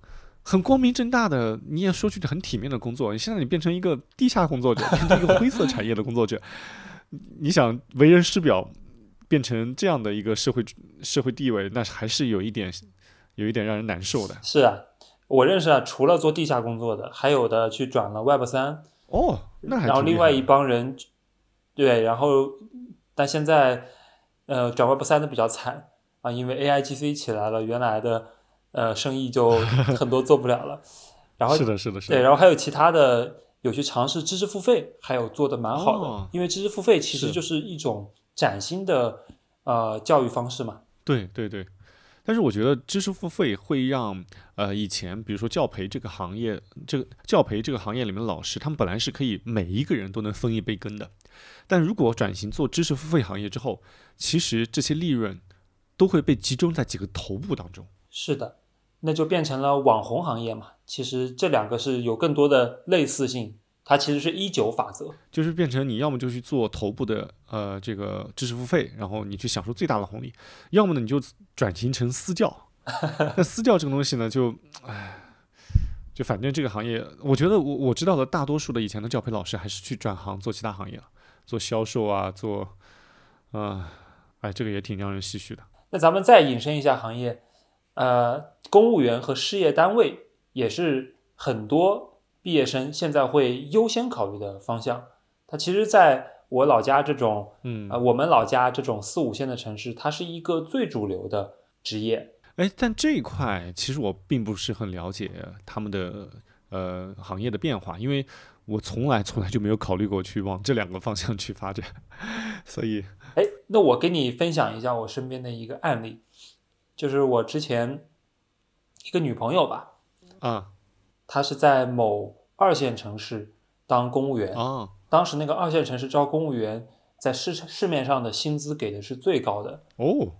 S1: 很光明正大的，你也说句很体面的工作，你现在你变成一个地下工作者，变成一个灰色产业的工作者，你想为人师表，变成这样的一个社会社会地位，那还是有一点有一点让人难受的。
S2: 是啊。我认识啊，除了做地下工作的，还有的去转了 Web 三
S1: 哦，那
S2: 然后另外一帮人，对，然后但现在呃转 Web 三的比较惨啊，因为 AIGC 起来了，原来的呃生意就 很多做不了了。然后
S1: 是的，是的，是
S2: 的。对，然后还有其他的有去尝试知识付费，还有做的蛮好的，因为知识付费其实就是一种崭新的呃教育方式嘛。
S1: 对对对。但是我觉得知识付费会让，呃，以前比如说教培这个行业，这个教培这个行业里面的老师，他们本来是可以每一个人都能分一杯羹的。但如果转型做知识付费行业之后，其实这些利润都会被集中在几个头部当中。
S2: 是的，那就变成了网红行业嘛。其实这两个是有更多的类似性。它其实是一九法则，
S1: 就是变成你要么就去做头部的呃这个知识付费，然后你去享受最大的红利；要么呢你就转型成私教。那私教这个东西呢，就唉，就反正这个行业，我觉得我我知道的大多数的以前的教培老师还是去转行做其他行业了，做销售啊，做啊，哎，这个也挺让人唏嘘的。
S2: 那咱们再引申一下行业，呃，公务员和事业单位也是很多。毕业生现在会优先考虑的方向，它其实在我老家这种，嗯，呃，我们老家这种四五线的城市，它是一个最主流的职业。
S1: 哎，但这一块其实我并不是很了解他们的呃行业的变化，因为我从来从来就没有考虑过去往这两个方向去发展。所以，
S2: 哎，那我给你分享一下我身边的一个案例，就是我之前一个女朋友吧，
S1: 啊。
S2: 她是在某二线城市当公务员
S1: 啊，
S2: 当时那个二线城市招公务员，在市市面上的薪资给的是最高的
S1: 哦，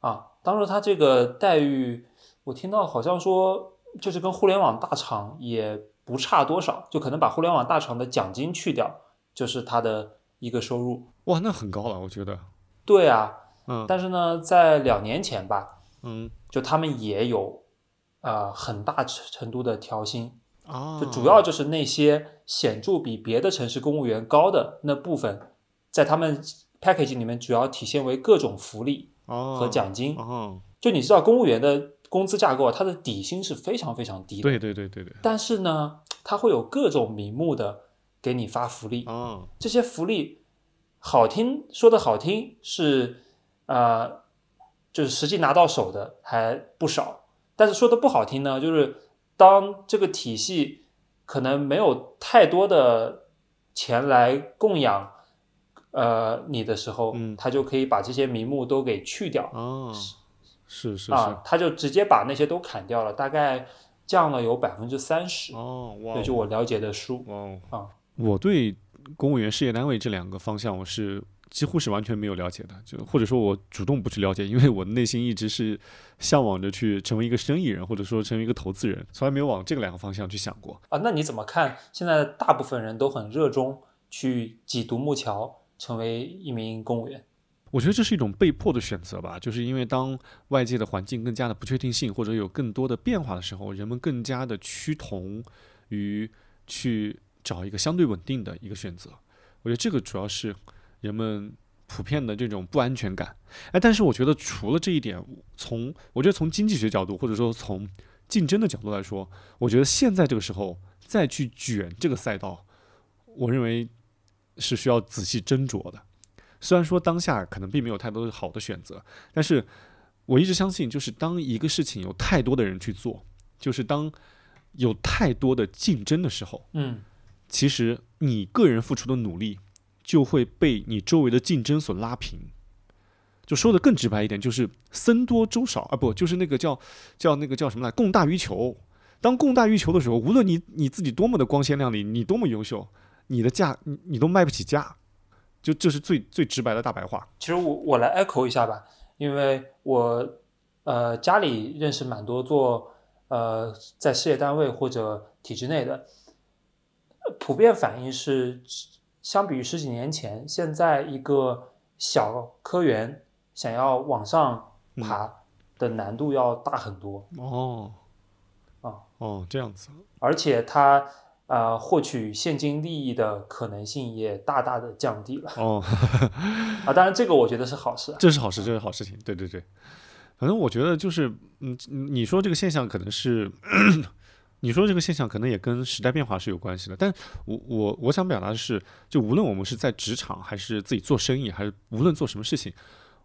S2: 啊，当时她这个待遇，我听到好像说，就是跟互联网大厂也不差多少，就可能把互联网大厂的奖金去掉，就是他的一个收入。
S1: 哇，那很高了，我觉得。
S2: 对啊，
S1: 嗯，
S2: 但是呢，在两年前吧，
S1: 嗯，
S2: 就他们也有。呃，很大程度的调薪
S1: 啊，
S2: 就主要就是那些显著比别的城市公务员高的那部分，在他们 package 里面主要体现为各种福利和奖金。
S1: 哦，
S2: 就你知道，公务员的工资架构，它的底薪是非常非常低的。
S1: 对对对对对。
S2: 但是呢，它会有各种名目的给你发福利。
S1: 哦，
S2: 这些福利好听说的好听是，呃，就是实际拿到手的还不少。但是说的不好听呢，就是当这个体系可能没有太多的钱来供养，呃，你的时候，
S1: 嗯，
S2: 他就可以把这些名目都给去掉。
S1: 哦，是是
S2: 啊，他就直接把那些都砍掉了，大概降了有百分之三十。
S1: 哦，哇，
S2: 对，就我了解的书。
S1: 哦，
S2: 啊，
S1: 我对公务员事业单位这两个方向，我是几乎是完全没有了解的，就或者说我主动不去了解，因为我的内心一直是向往着去成为一个生意人，或者说成为一个投资人，从来没有往这个两个方向去想过
S2: 啊。那你怎么看？现在大部分人都很热衷去挤独木桥，成为一名公务员。
S1: 我觉得这是一种被迫的选择吧，就是因为当外界的环境更加的不确定性，或者有更多的变化的时候，人们更加的趋同于去找一个相对稳定的一个选择。我觉得这个主要是人们普遍的这种不安全感。哎，但是我觉得除了这一点，从我觉得从经济学角度，或者说从竞争的角度来说，我觉得现在这个时候再去卷这个赛道，我认为是需要仔细斟酌的。虽然说当下可能并没有太多的好的选择，但是我一直相信，就是当一个事情有太多的人去做，就是当有太多的竞争的时候，
S2: 嗯，
S1: 其实你个人付出的努力就会被你周围的竞争所拉平。就说的更直白一点，就是僧多粥少啊，不，就是那个叫叫那个叫什么来，供大于求。当供大于求的时候，无论你你自己多么的光鲜亮丽，你多么优秀，你的价你你都卖不起价。就这是最最直白的大白话。
S2: 其实我我来 echo 一下吧，因为我呃家里认识蛮多做呃在事业单位或者体制内的，普遍反应是，相比于十几年前，现在一个小科员想要往上爬的难度要大很多。
S1: 哦，
S2: 啊
S1: 哦这样子，
S2: 而且他。啊，获取现金利益的可能性也大大的降低了。
S1: 哦，
S2: 啊，当然这个我觉得是好事，
S1: 这是好事，这是好事情。对对对，反正我觉得就是，嗯，你说这个现象可能是，你说这个现象可能也跟时代变化是有关系的。但我我我想表达的是，就无论我们是在职场，还是自己做生意，还是无论做什么事情，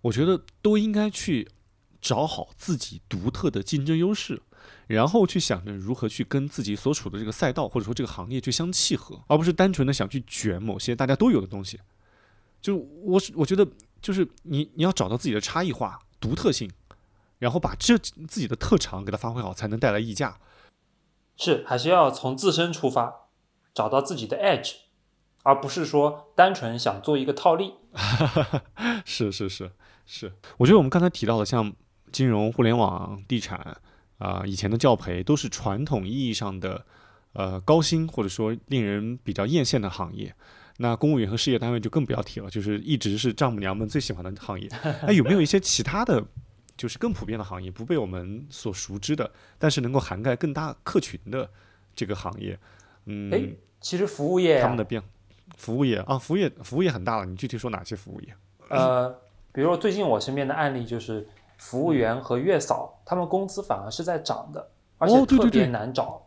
S1: 我觉得都应该去找好自己独特的竞争优势。然后去想着如何去跟自己所处的这个赛道或者说这个行业去相契合，而不是单纯的想去卷某些大家都有的东西。就我我觉得就是你你要找到自己的差异化、独特性，然后把这自己的特长给它发挥好，才能带来溢价。
S2: 是，还是要从自身出发，找到自己的 edge，而不是说单纯想做一个套利。
S1: 是是是是，我觉得我们刚才提到的像金融、互联网、地产。啊，以前的教培都是传统意义上的，呃，高薪或者说令人比较艳羡的行业。那公务员和事业单位就更不要提了，就是一直是丈母娘们最喜欢的行业。那有没有一些其他的，就是更普遍的行业，不被我们所熟知的，但是能够涵盖更大客群的这个行业？嗯，哎
S2: 其实服务业
S1: 他们的变，服务业啊，服务业服务业很大了。你具体说哪些服务业？
S2: 呃，比如说最近我身边的案例就是。服务员和月嫂，他们工资反而是在涨的，而且特别难找。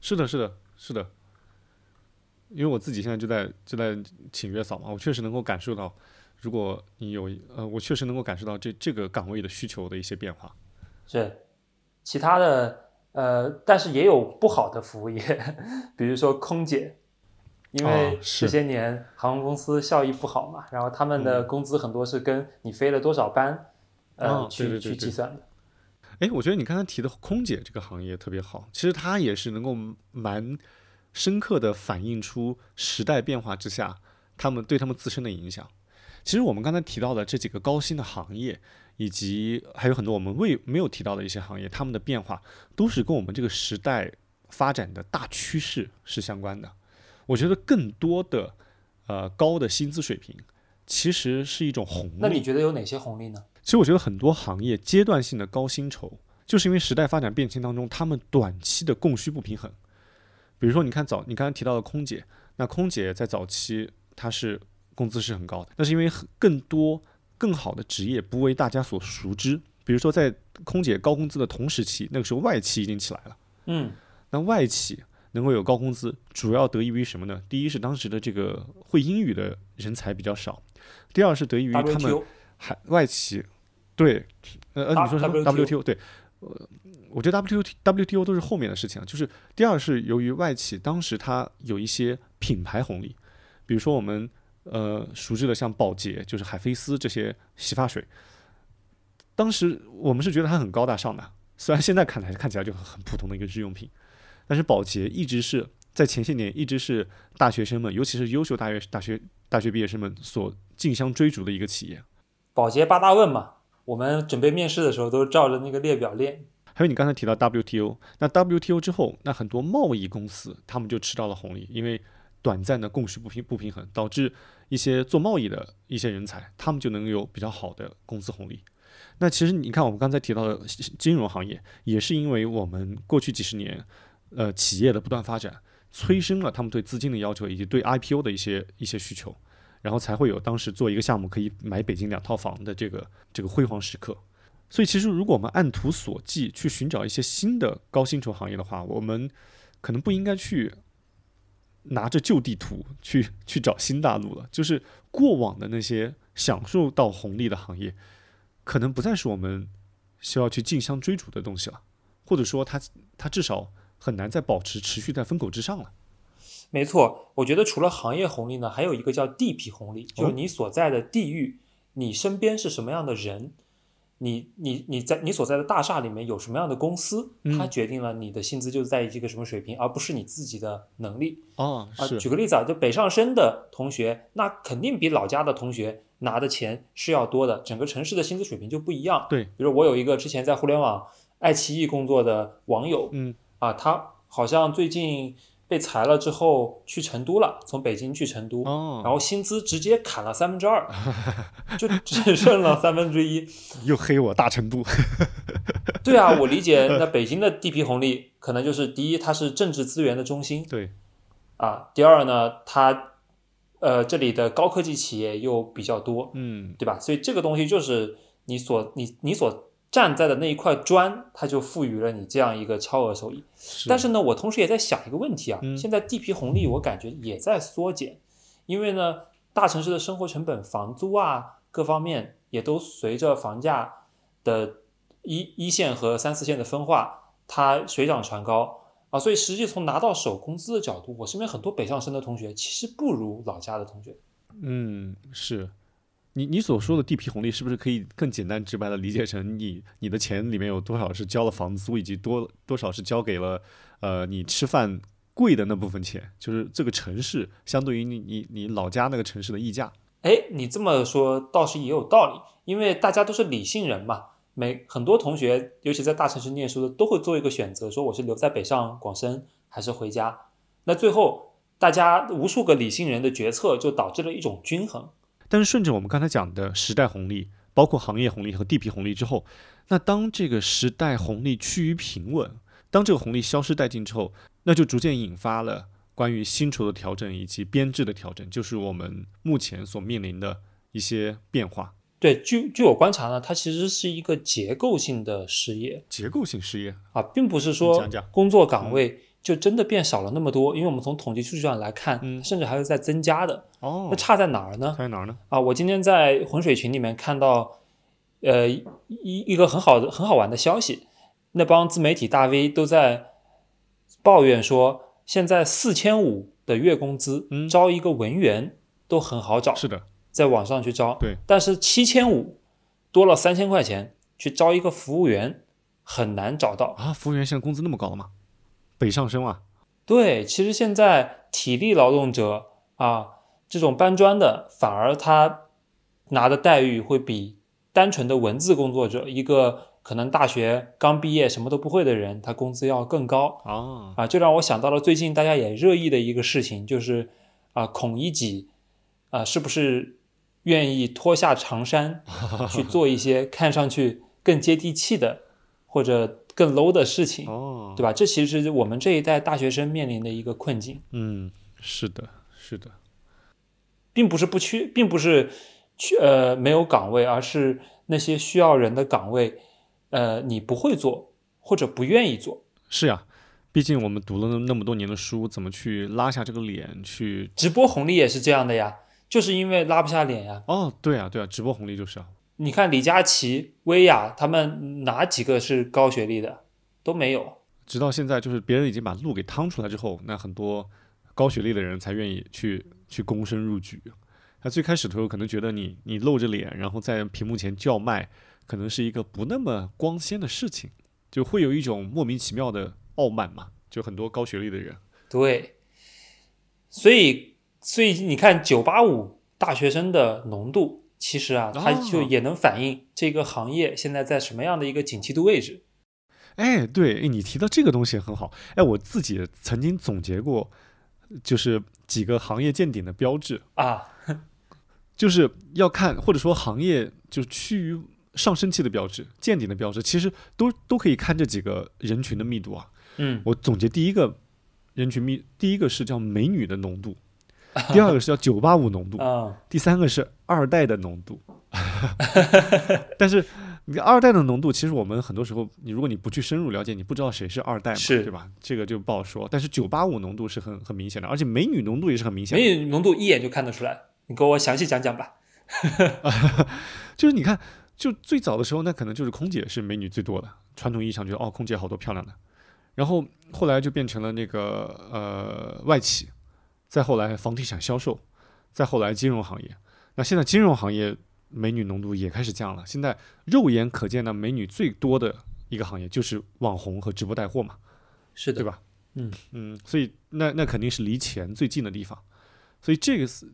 S1: 是的，是的，是的。因为我自己现在就在就在请月嫂嘛，我确实能够感受到，如果你有呃，我确实能够感受到这这个岗位的需求的一些变化。
S2: 是，其他的呃，但是也有不好的服务业，比如说空姐，因为这些年航空公司效益不好嘛，然后他们的工资很多是跟你飞了多少班。
S1: 嗯，
S2: 去去计算的。
S1: 哎，我觉得你刚才提的空姐这个行业特别好，其实它也是能够蛮深刻的反映出时代变化之下他们对他们自身的影响。其实我们刚才提到的这几个高薪的行业，以及还有很多我们未没有提到的一些行业，他们的变化都是跟我们这个时代发展的大趋势是相关的。我觉得更多的呃高的薪资水平其实是一种红利。
S2: 那你觉得有哪些红利呢？
S1: 其实我觉得很多行业阶段性的高薪酬，就是因为时代发展变迁当中，他们短期的供需不平衡。比如说，你看早你刚才提到的空姐，那空姐在早期她是工资是很高的，那是因为更多更好的职业不为大家所熟知。比如说，在空姐高工资的同时期，那个时候外企已经起来了。
S2: 嗯，
S1: 那外企能够有高工资，主要得益于什么呢？第一是当时的这个会英语的人才比较少，第二是得益于他们还外企。对，呃呃，你说什么？WTO 对，呃，我觉得 WTO WTO 都是后面的事情就是第二是由于外企当时它有一些品牌红利，比如说我们呃熟知的像宝洁，就是海飞丝这些洗发水，当时我们是觉得它很高大上的，虽然现在看来看起来就很普通的一个日用品，但是宝洁一直是在前些年一直是大学生们，尤其是优秀大学大学大学毕业生们所竞相追逐的一个企业。
S2: 宝洁八大问嘛，我们准备面试的时候都照着那个列表练。
S1: 还有你刚才提到 WTO，那 WTO 之后，那很多贸易公司他们就吃到了红利，因为短暂的供需不平不平衡，导致一些做贸易的一些人才，他们就能有比较好的工资红利。那其实你看，我们刚才提到的金融行业，也是因为我们过去几十年，呃，企业的不断发展，催生了他们对资金的要求以及对 IPO 的一些一些需求，然后才会有当时做一个项目可以买北京两套房的这个这个辉煌时刻。所以，其实如果我们按图索骥去寻找一些新的高薪酬行业的话，我们可能不应该去拿着旧地图去去找新大陆了。就是过往的那些享受到红利的行业，可能不再是我们需要去竞相追逐的东西了，或者说，它它至少很难再保持持续在风口之上了。
S2: 没错，我觉得除了行业红利呢，还有一个叫地皮红利，就是你所在的地域，你身边是什么样的人。你你你在你所在的大厦里面有什么样的公司，它决定了你的薪资就在一个什么水平，而不是你自己的能力。
S1: 哦，是。
S2: 举个例子啊，就北上深的同学，那肯定比老家的同学拿的钱是要多的，整个城市的薪资水平就不一样。
S1: 对，
S2: 比如我有一个之前在互联网爱奇艺工作的网友，
S1: 嗯，
S2: 啊，他好像最近。被裁了之后去成都了，从北京去成都，然后薪资直接砍了三分之二，就只剩了三分之一。
S1: 又黑我大成都。
S2: 对啊，我理解。那北京的地皮红利可能就是第一，它是政治资源的中心。
S1: 对。
S2: 啊，第二呢，它呃这里的高科技企业又比较多，
S1: 嗯，
S2: 对吧？所以这个东西就是你所你你所。站在的那一块砖，它就赋予了你这样一个超额收益。但是呢，我同时也在想一个问题啊，现在地皮红利我感觉也在缩减，因为呢，大城市的生活成本、房租啊各方面也都随着房价的一一线和三四线的分化，它水涨船高啊。所以实际从拿到手工资的角度，我身边很多北上深的同学其实不如老家的同学。
S1: 嗯，是。你你所说的地皮红利是不是可以更简单直白的理解成你你的钱里面有多少是交了房租，以及多多少是交给了呃你吃饭贵的那部分钱，就是这个城市相对于你你你老家那个城市的溢价。
S2: 哎，你这么说倒是也有道理，因为大家都是理性人嘛，每很多同学尤其在大城市念书的都会做一个选择，说我是留在北上广深还是回家。那最后大家无数个理性人的决策就导致了一种均衡。
S1: 但是顺着我们刚才讲的时代红利，包括行业红利和地皮红利之后，那当这个时代红利趋于平稳，当这个红利消失殆尽之后，那就逐渐引发了关于薪酬的调整以及编制的调整，就是我们目前所面临的一些变化。
S2: 对，据据我观察呢，它其实是一个结构性的失业，
S1: 结构性失业
S2: 啊，并不是说工作岗位。就真的变少了那么多，因为我们从统计数据上来看，嗯甚至还是在增加的。
S1: 哦，
S2: 那差在哪儿呢？
S1: 差在哪儿呢？
S2: 啊，我今天在浑水群里面看到，呃，一一个很好的、很好玩的消息，那帮自媒体大 V 都在抱怨说，现在四千五的月工资招一个文员都很好找，
S1: 是的，
S2: 在网上去招。
S1: 对，
S2: 但是七千五多了三千块钱去招一个服务员很难找到
S1: 啊！服务员现在工资那么高了吗？北上深啊，
S2: 对，其实现在体力劳动者啊，这种搬砖的，反而他拿的待遇会比单纯的文字工作者，一个可能大学刚毕业什么都不会的人，他工资要更高
S1: 啊
S2: 啊，就让我想到了最近大家也热议的一个事情，就是啊，孔乙己啊，是不是愿意脱下长衫 去做一些看上去更接地气的或者？更 low 的事情，
S1: 哦，
S2: 对吧？这其实是我们这一代大学生面临的一个困境。
S1: 嗯，是的，是的，
S2: 并不是不缺，并不是缺呃没有岗位，而是那些需要人的岗位，呃，你不会做或者不愿意做。
S1: 是呀，毕竟我们读了那么多年的书，怎么去拉下这个脸去？
S2: 直播红利也是这样的呀，就是因为拉不下脸呀。
S1: 哦，对啊，对啊，直播红利就是啊。
S2: 你看李佳琦、薇娅他们哪几个是高学历的？都没有。
S1: 直到现在，就是别人已经把路给趟出来之后，那很多高学历的人才愿意去去躬身入局。他最开始的时候可能觉得你你露着脸，然后在屏幕前叫卖，可能是一个不那么光鲜的事情，就会有一种莫名其妙的傲慢嘛。就很多高学历的人。
S2: 对，所以，所以你看九八五大学生的浓度，其实啊，它就也能反映这个行业现在在什么样的一个景气度位置。
S1: 哎，对，你提到这个东西很好。哎，我自己曾经总结过，就是几个行业见顶的标志
S2: 啊，
S1: 就是要看或者说行业就是趋于上升期的标志、见顶的标志，其实都都可以看这几个人群的密度啊。
S2: 嗯，
S1: 我总结第一个人群密，第一个是叫美女的浓度，第二个是叫九八五浓度，第三个是二代的浓度。但是。你二代的浓度，其实我们很多时候，你如果你不去深入了解，你不知道谁是二代嘛，对吧？这个就不好说。但是九八五浓度是很很明显的，而且美女浓度也是很明显。
S2: 美女浓度一眼就看得出来，你给我详细讲讲吧。
S1: 就是你看，就最早的时候，那可能就是空姐是美女最多的，传统意义上觉得哦，空姐好多漂亮的。然后后来就变成了那个呃外企，再后来房地产销售，再后来金融行业。那现在金融行业。美女浓度也开始降了。现在肉眼可见的美女最多的一个行业就是网红和直播带货嘛，
S2: 是的，
S1: 对吧？
S2: 嗯
S1: 嗯，所以那那肯定是离钱最近的地方。所以这个是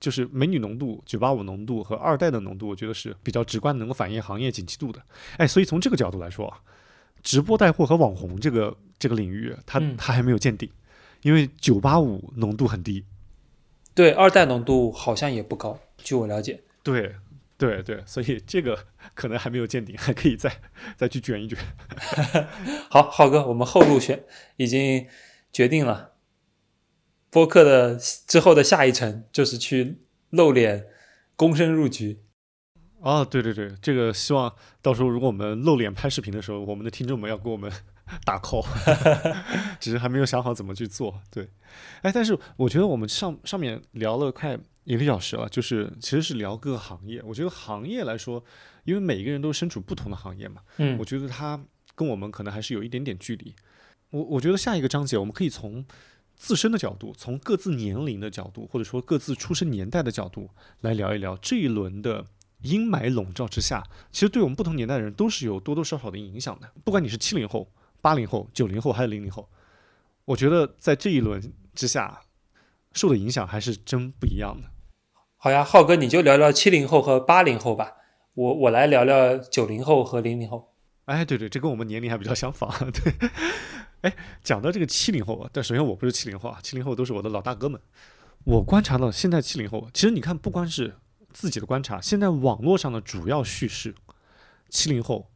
S1: 就是美女浓度、九八五浓度和二代的浓度，我觉得是比较直观能够反映行业景气度的。哎，所以从这个角度来说啊，直播带货和网红这个这个领域，它它还没有见顶，因为九八五浓度很低，
S2: 对，二代浓度好像也不高，据我了解，
S1: 对。对对，所以这个 可能还没有见顶，还可以再再去卷一卷。
S2: 好，浩哥，我们后路选已经决定了，播客的之后的下一程就是去露脸，躬身入局。
S1: 哦，对对对，这个希望到时候如果我们露脸拍视频的时候，我们的听众们要给我们 打 call，只是还没有想好怎么去做。对，哎，但是我觉得我们上上面聊了快。一个小时了，就是其实是聊各个行业。我觉得行业来说，因为每一个人都身处不同的行业嘛，
S2: 嗯，
S1: 我觉得它跟我们可能还是有一点点距离。我我觉得下一个章节我们可以从自身的角度，从各自年龄的角度，或者说各自出生年代的角度来聊一聊这一轮的阴霾笼罩之下，其实对我们不同年代的人都是有多多少少的影响的。不管你是七零后、八零后、九零后还有零零后，我觉得在这一轮之下。受的影响还是真不一样的。
S2: 好呀，浩哥，你就聊聊七零后和八零后吧。我我来聊聊九零后和零零后。
S1: 哎，对对，这跟我们年龄还比较相仿。对，哎，讲到这个七零后啊，但首先我不是七零后啊，七零后都是我的老大哥们。我观察到现在七零后，其实你看，不光是自己的观察，现在网络上的主要叙事，七零后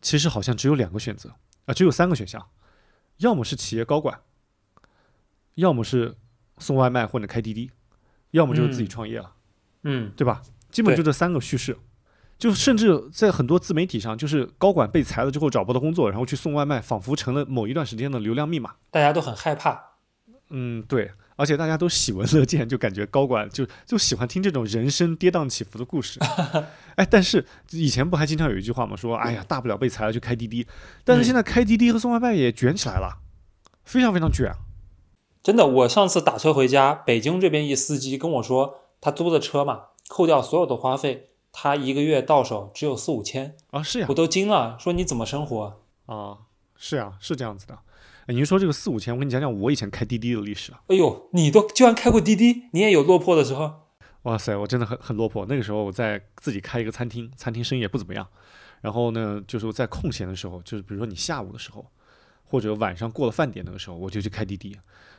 S1: 其实好像只有两个选择啊，只有三个选项，要么是企业高管，要么是。送外卖或者开滴滴，要么就是自己创业了，
S2: 嗯，
S1: 对吧？基本就这三个叙事，就甚至在很多自媒体上，就是高管被裁了之后找不到工作，然后去送外卖，仿佛成了某一段时间的流量密码。
S2: 大家都很害怕，
S1: 嗯，对，而且大家都喜闻乐见，就感觉高管就就喜欢听这种人生跌宕起伏的故事。哎，但是以前不还经常有一句话吗？说哎呀，大不了被裁了就开滴滴，但是现在开滴滴和送外卖也卷起来了，非常非常卷。
S2: 真的，我上次打车回家，北京这边一司机跟我说，他租的车嘛，扣掉所有的花费，他一个月到手只有四五千
S1: 啊！是呀，
S2: 我都惊了，说你怎么生活
S1: 啊？是呀，是这样子的。哎，您说这个四五千，我跟你讲讲我以前开滴滴的历史啊。
S2: 哎呦，你都居然开过滴滴，你也有落魄的时候？
S1: 哇塞，我真的很很落魄。那个时候我在自己开一个餐厅，餐厅生意也不怎么样。然后呢，就是在空闲的时候，就是比如说你下午的时候，或者晚上过了饭点那个时候，我就去开滴滴。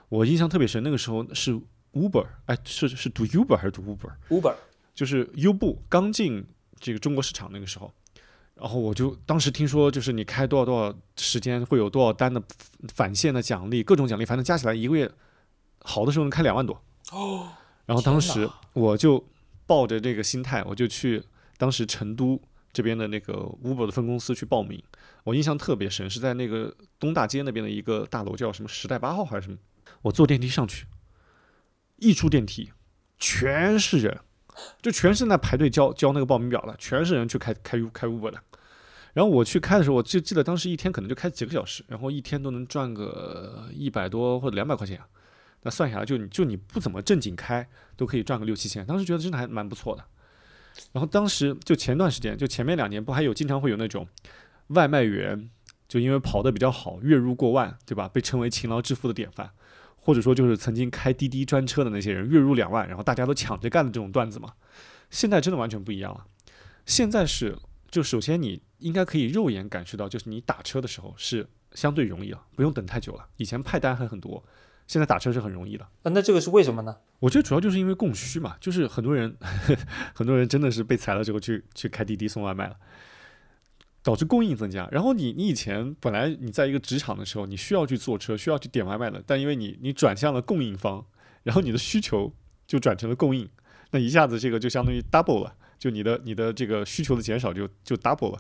S1: 我印象特别深，那个时候是 Uber，哎，是是读 Uber 还是读
S2: Uber？Uber
S1: 就是优步刚进这个中国市场那个时候，然后我就当时听说，就是你开多少多少时间会有多少单的返现的奖励，各种奖励，反正加起来一个月好的时候能开两万多。
S2: 哦，
S1: 然后当时我就抱着这个心态，我就去当时成都这边的那个 Uber 的分公司去报名。我印象特别深，是在那个东大街那边的一个大楼，叫什么时代八号还是什么？我坐电梯上去，一出电梯，全是人，就全是那排队交交那个报名表的，全是人去开开开 Uber 的。然后我去开的时候，我就记得当时一天可能就开几个小时，然后一天都能赚个一百多或者两百块钱，那算下来就你就你不怎么正经开都可以赚个六七千，当时觉得真的还蛮不错的。然后当时就前段时间，就前面两年不还有经常会有那种外卖员，就因为跑得比较好，月入过万，对吧？被称为勤劳致富的典范。或者说就是曾经开滴滴专车的那些人，月入两万，然后大家都抢着干的这种段子嘛。现在真的完全不一样了。现在是，就首先你应该可以肉眼感受到，就是你打车的时候是相对容易了，不用等太久了。以前派单还很多，现在打车是很容易的。
S2: 那那这个是为什么呢？
S1: 我觉得主要就是因为供需嘛，就是很多人，很多人真的是被裁了之后去去开滴滴送外卖了。导致供应增加，然后你你以前本来你在一个职场的时候，你需要去坐车，需要去点外卖的，但因为你你转向了供应方，然后你的需求就转成了供应，那一下子这个就相当于 double 了，就你的你的这个需求的减少就就 double 了，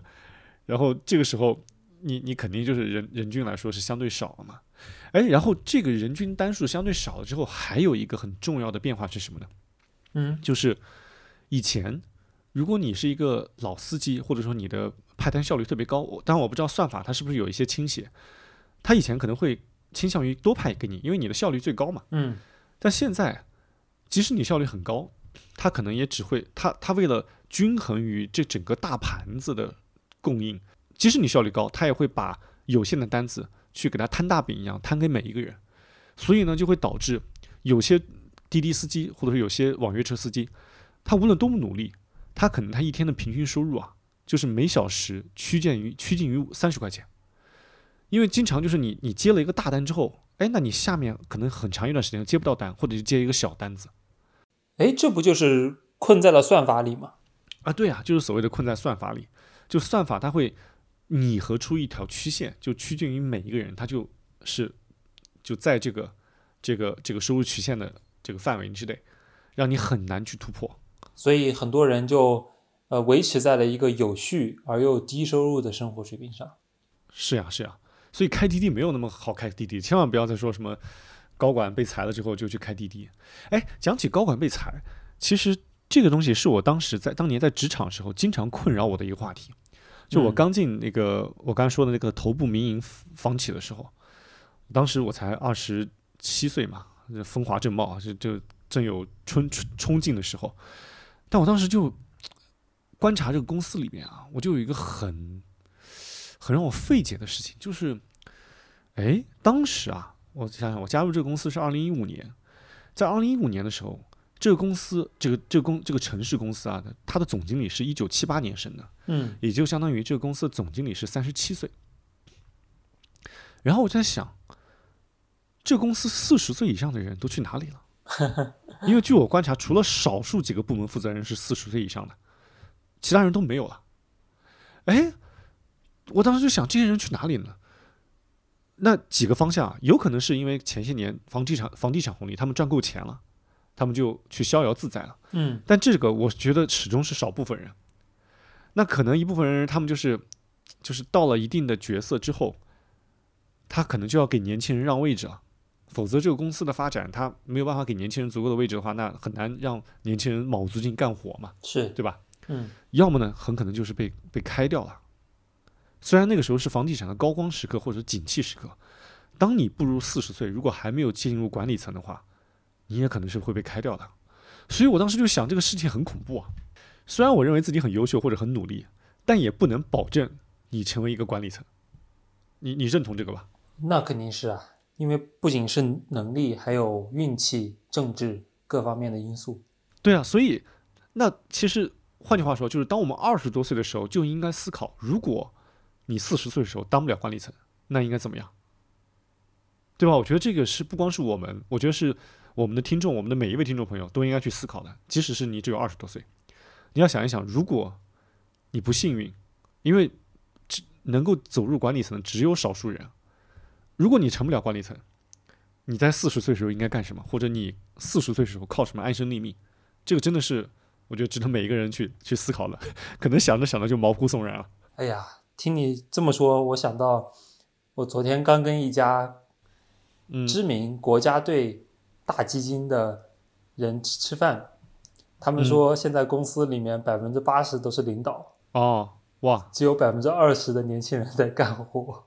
S1: 然后这个时候你你肯定就是人人均来说是相对少了嘛，哎，然后这个人均单数相对少了之后，还有一个很重要的变化是什么呢？
S2: 嗯，
S1: 就是以前如果你是一个老司机，或者说你的派单效率特别高，当然我不知道算法它是不是有一些倾斜，它以前可能会倾向于多派给你，因为你的效率最高嘛。
S2: 嗯。
S1: 但现在，即使你效率很高，它可能也只会，它它为了均衡于这整个大盘子的供应，即使你效率高，它也会把有限的单子去给它摊大饼一样摊给每一个人，所以呢，就会导致有些滴滴司机或者是有些网约车司机，他无论多么努力，他可能他一天的平均收入啊。就是每小时趋近于趋近于三十块钱，因为经常就是你你接了一个大单之后，哎，那你下面可能很长一段时间接不到单，或者是接一个小单子，
S2: 哎，这不就是困在了算法里吗？
S1: 啊，对啊，就是所谓的困在算法里，就算法它会拟合出一条曲线，就趋近于每一个人，他就是就在这个这个这个收入曲线的这个范围之内，让你很难去突破，
S2: 所以很多人就。呃，维持在了一个有序而又低收入的生活水平上。
S1: 是呀，是呀，所以开滴滴没有那么好开滴滴，千万不要再说什么高管被裁了之后就去开滴滴。哎，讲起高管被裁，其实这个东西是我当时在当年在职场时候经常困扰我的一个话题。就我刚进那个我刚才说的那个头部民营房企的时候，当时我才二十七岁嘛，风华正茂，就就正有春春冲劲的时候，但我当时就。观察这个公司里面啊，我就有一个很很让我费解的事情，就是，哎，当时啊，我想想，我加入这个公司是二零一五年，在二零一五年的时候，这个公司，这个这个公这个城市公司啊，它的总经理是一九七八年生的，
S2: 嗯，
S1: 也就相当于这个公司的总经理是三十七岁。然后我在想，这公司四十岁以上的人都去哪里了？因为据我观察，除了少数几个部门负责人是四十岁以上的。其他人都没有了，哎，我当时就想，这些人去哪里了？那几个方向，有可能是因为前些年房地产房地产红利，他们赚够钱了，他们就去逍遥自在了。
S2: 嗯，
S1: 但这个我觉得始终是少部分人。那可能一部分人，他们就是就是到了一定的角色之后，他可能就要给年轻人让位置了，否则这个公司的发展，他没有办法给年轻人足够的位置的话，那很难让年轻人卯足劲干活嘛，
S2: 是
S1: 对吧？
S2: 嗯，
S1: 要么呢，很可能就是被被开掉了。虽然那个时候是房地产的高光时刻或者景气时刻，当你步入四十岁，如果还没有进入管理层的话，你也可能是会被开掉的。所以我当时就想，这个事情很恐怖啊。虽然我认为自己很优秀或者很努力，但也不能保证你成为一个管理层。你你认同这个吧？
S2: 那肯定是啊，因为不仅是能力，还有运气、政治各方面的因素。
S1: 对啊，所以那其实。换句话说，就是当我们二十多岁的时候，就应该思考：如果你四十岁的时候当不了管理层，那应该怎么样？对吧？我觉得这个是不光是我们，我觉得是我们的听众，我们的每一位听众朋友都应该去思考的。即使是你只有二十多岁，你要想一想，如果你不幸运，因为只能够走入管理层的只有少数人，如果你成不了管理层，你在四十岁的时候应该干什么？或者你四十岁的时候靠什么安身立命？这个真的是。我觉得值得每一个人去去思考了，可能想着想着就毛骨悚然了。
S2: 哎呀，听你这么说，我想到我昨天刚跟一家知名国家队大基金的人吃饭，他们说现在公司里面百分之八十都是领导
S1: 哦，哇，
S2: 只有百分之二十的年轻人在干活。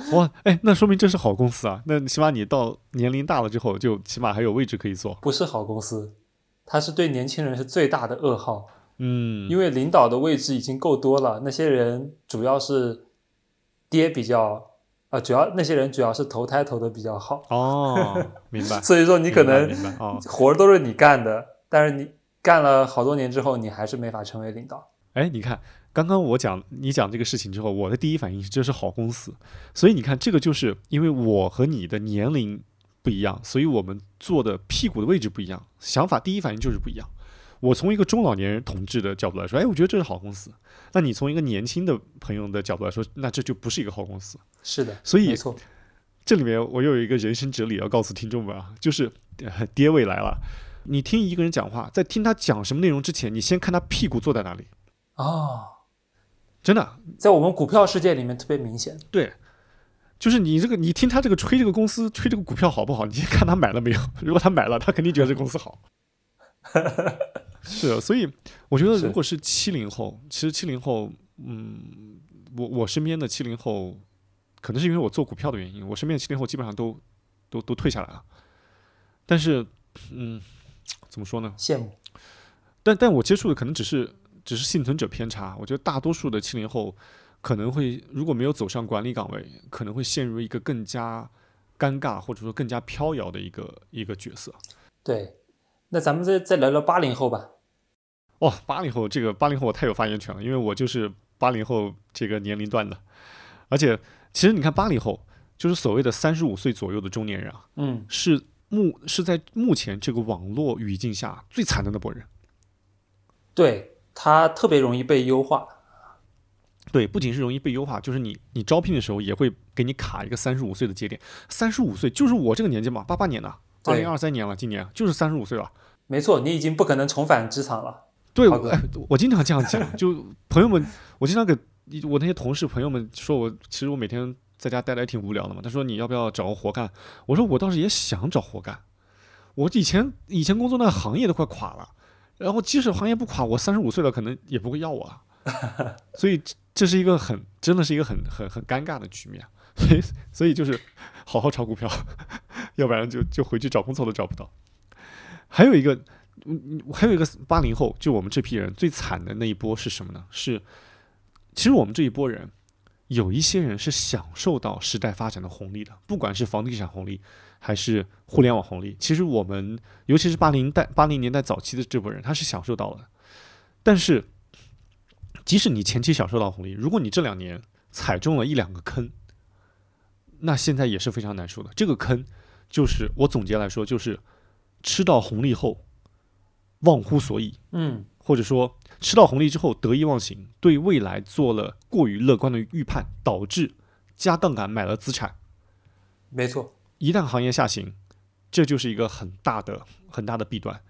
S1: 哇，哎，那说明这是好公司啊。那起码你到年龄大了之后，就起码还有位置可以坐。
S2: 不是好公司。他是对年轻人是最大的噩耗，
S1: 嗯，
S2: 因为领导的位置已经够多了，那些人主要是爹比较啊，主要那些人主要是投胎投的比较好
S1: 哦，明白。
S2: 所以说你可能活都是你干的，但是你干了好多年之后，你还是没法成为领导。
S1: 哎，你看刚刚我讲你讲这个事情之后，我的第一反应是这是好公司，所以你看这个就是因为我和你的年龄不一样，所以我们坐的屁股的位置不一样，想法第一反应就是不一样。我从一个中老年人同志的角度来说，哎，我觉得这是好公司。那你从一个年轻的朋友的角度来说，那这就不是一个好公司。
S2: 是的，
S1: 所以
S2: 没错。
S1: 这里面我有一个人生哲理要告诉听众们啊，就是爹位来了。你听一个人讲话，在听他讲什么内容之前，你先看他屁股坐在哪里。
S2: 哦，
S1: 真的，
S2: 在我们股票世界里面特别明显。
S1: 对，就是你这个，你听他这个吹这个公司吹这个股票好不好？你先看他买了没有。如果他买了，他肯定觉得这公司好。是，所以我觉得，如果是七零后，其实七零后，嗯，我我身边的七零后，可能是因为我做股票的原因，我身边的七零后基本上都都都退下来了。但是，嗯，怎么说呢？
S2: 羡慕。
S1: 但但我接触的可能只是只是幸存者偏差。我觉得大多数的七零后可能会，如果没有走上管理岗位，可能会陷入一个更加尴尬或者说更加飘摇的一个一个角色。
S2: 对。那咱们再再聊聊八零后吧。
S1: 哦，八零后这个八零后我太有发言权了，因为我就是八零后这个年龄段的。而且，其实你看八零后，就是所谓的三十五岁左右的中年人啊，
S2: 嗯，
S1: 是目是在目前这个网络语境下最惨的那波人。
S2: 对他特别容易被优化。
S1: 对，不仅是容易被优化，就是你你招聘的时候也会给你卡一个三十五岁的节点。三十五岁就是我这个年纪嘛，八八年的。二零二三年了，今年就是三十五岁了。
S2: 没错，你已经不可能重返职场了。
S1: 对，哎，我经常这样讲，就朋友们，我经常给我那些同事朋友们说，我其实我每天在家待着也挺无聊的嘛。他说你要不要找个活干？我说我倒是也想找活干。我以前以前工作那个行业都快垮了，然后即使行业不垮，我三十五岁了可能也不会要我。所以这是一个很真的是一个很很很尴尬的局面。所 以所以就是好好炒股票。要不然就就回去找工作都找不到。还有一个，嗯，还有一个八零后，就我们这批人最惨的那一波是什么呢？是，其实我们这一波人，有一些人是享受到时代发展的红利的，不管是房地产红利还是互联网红利。其实我们，尤其是八零代、八零年代早期的这波人，他是享受到了。但是，即使你前期享受到红利，如果你这两年踩中了一两个坑，那现在也是非常难受的。这个坑。就是我总结来说，就是吃到红利后忘乎所以，
S2: 嗯，
S1: 或者说吃到红利之后得意忘形，对未来做了过于乐观的预判，导致加杠杆买了资产。
S2: 没错，
S1: 一旦行业下行，这就是一个很大的很大的弊端。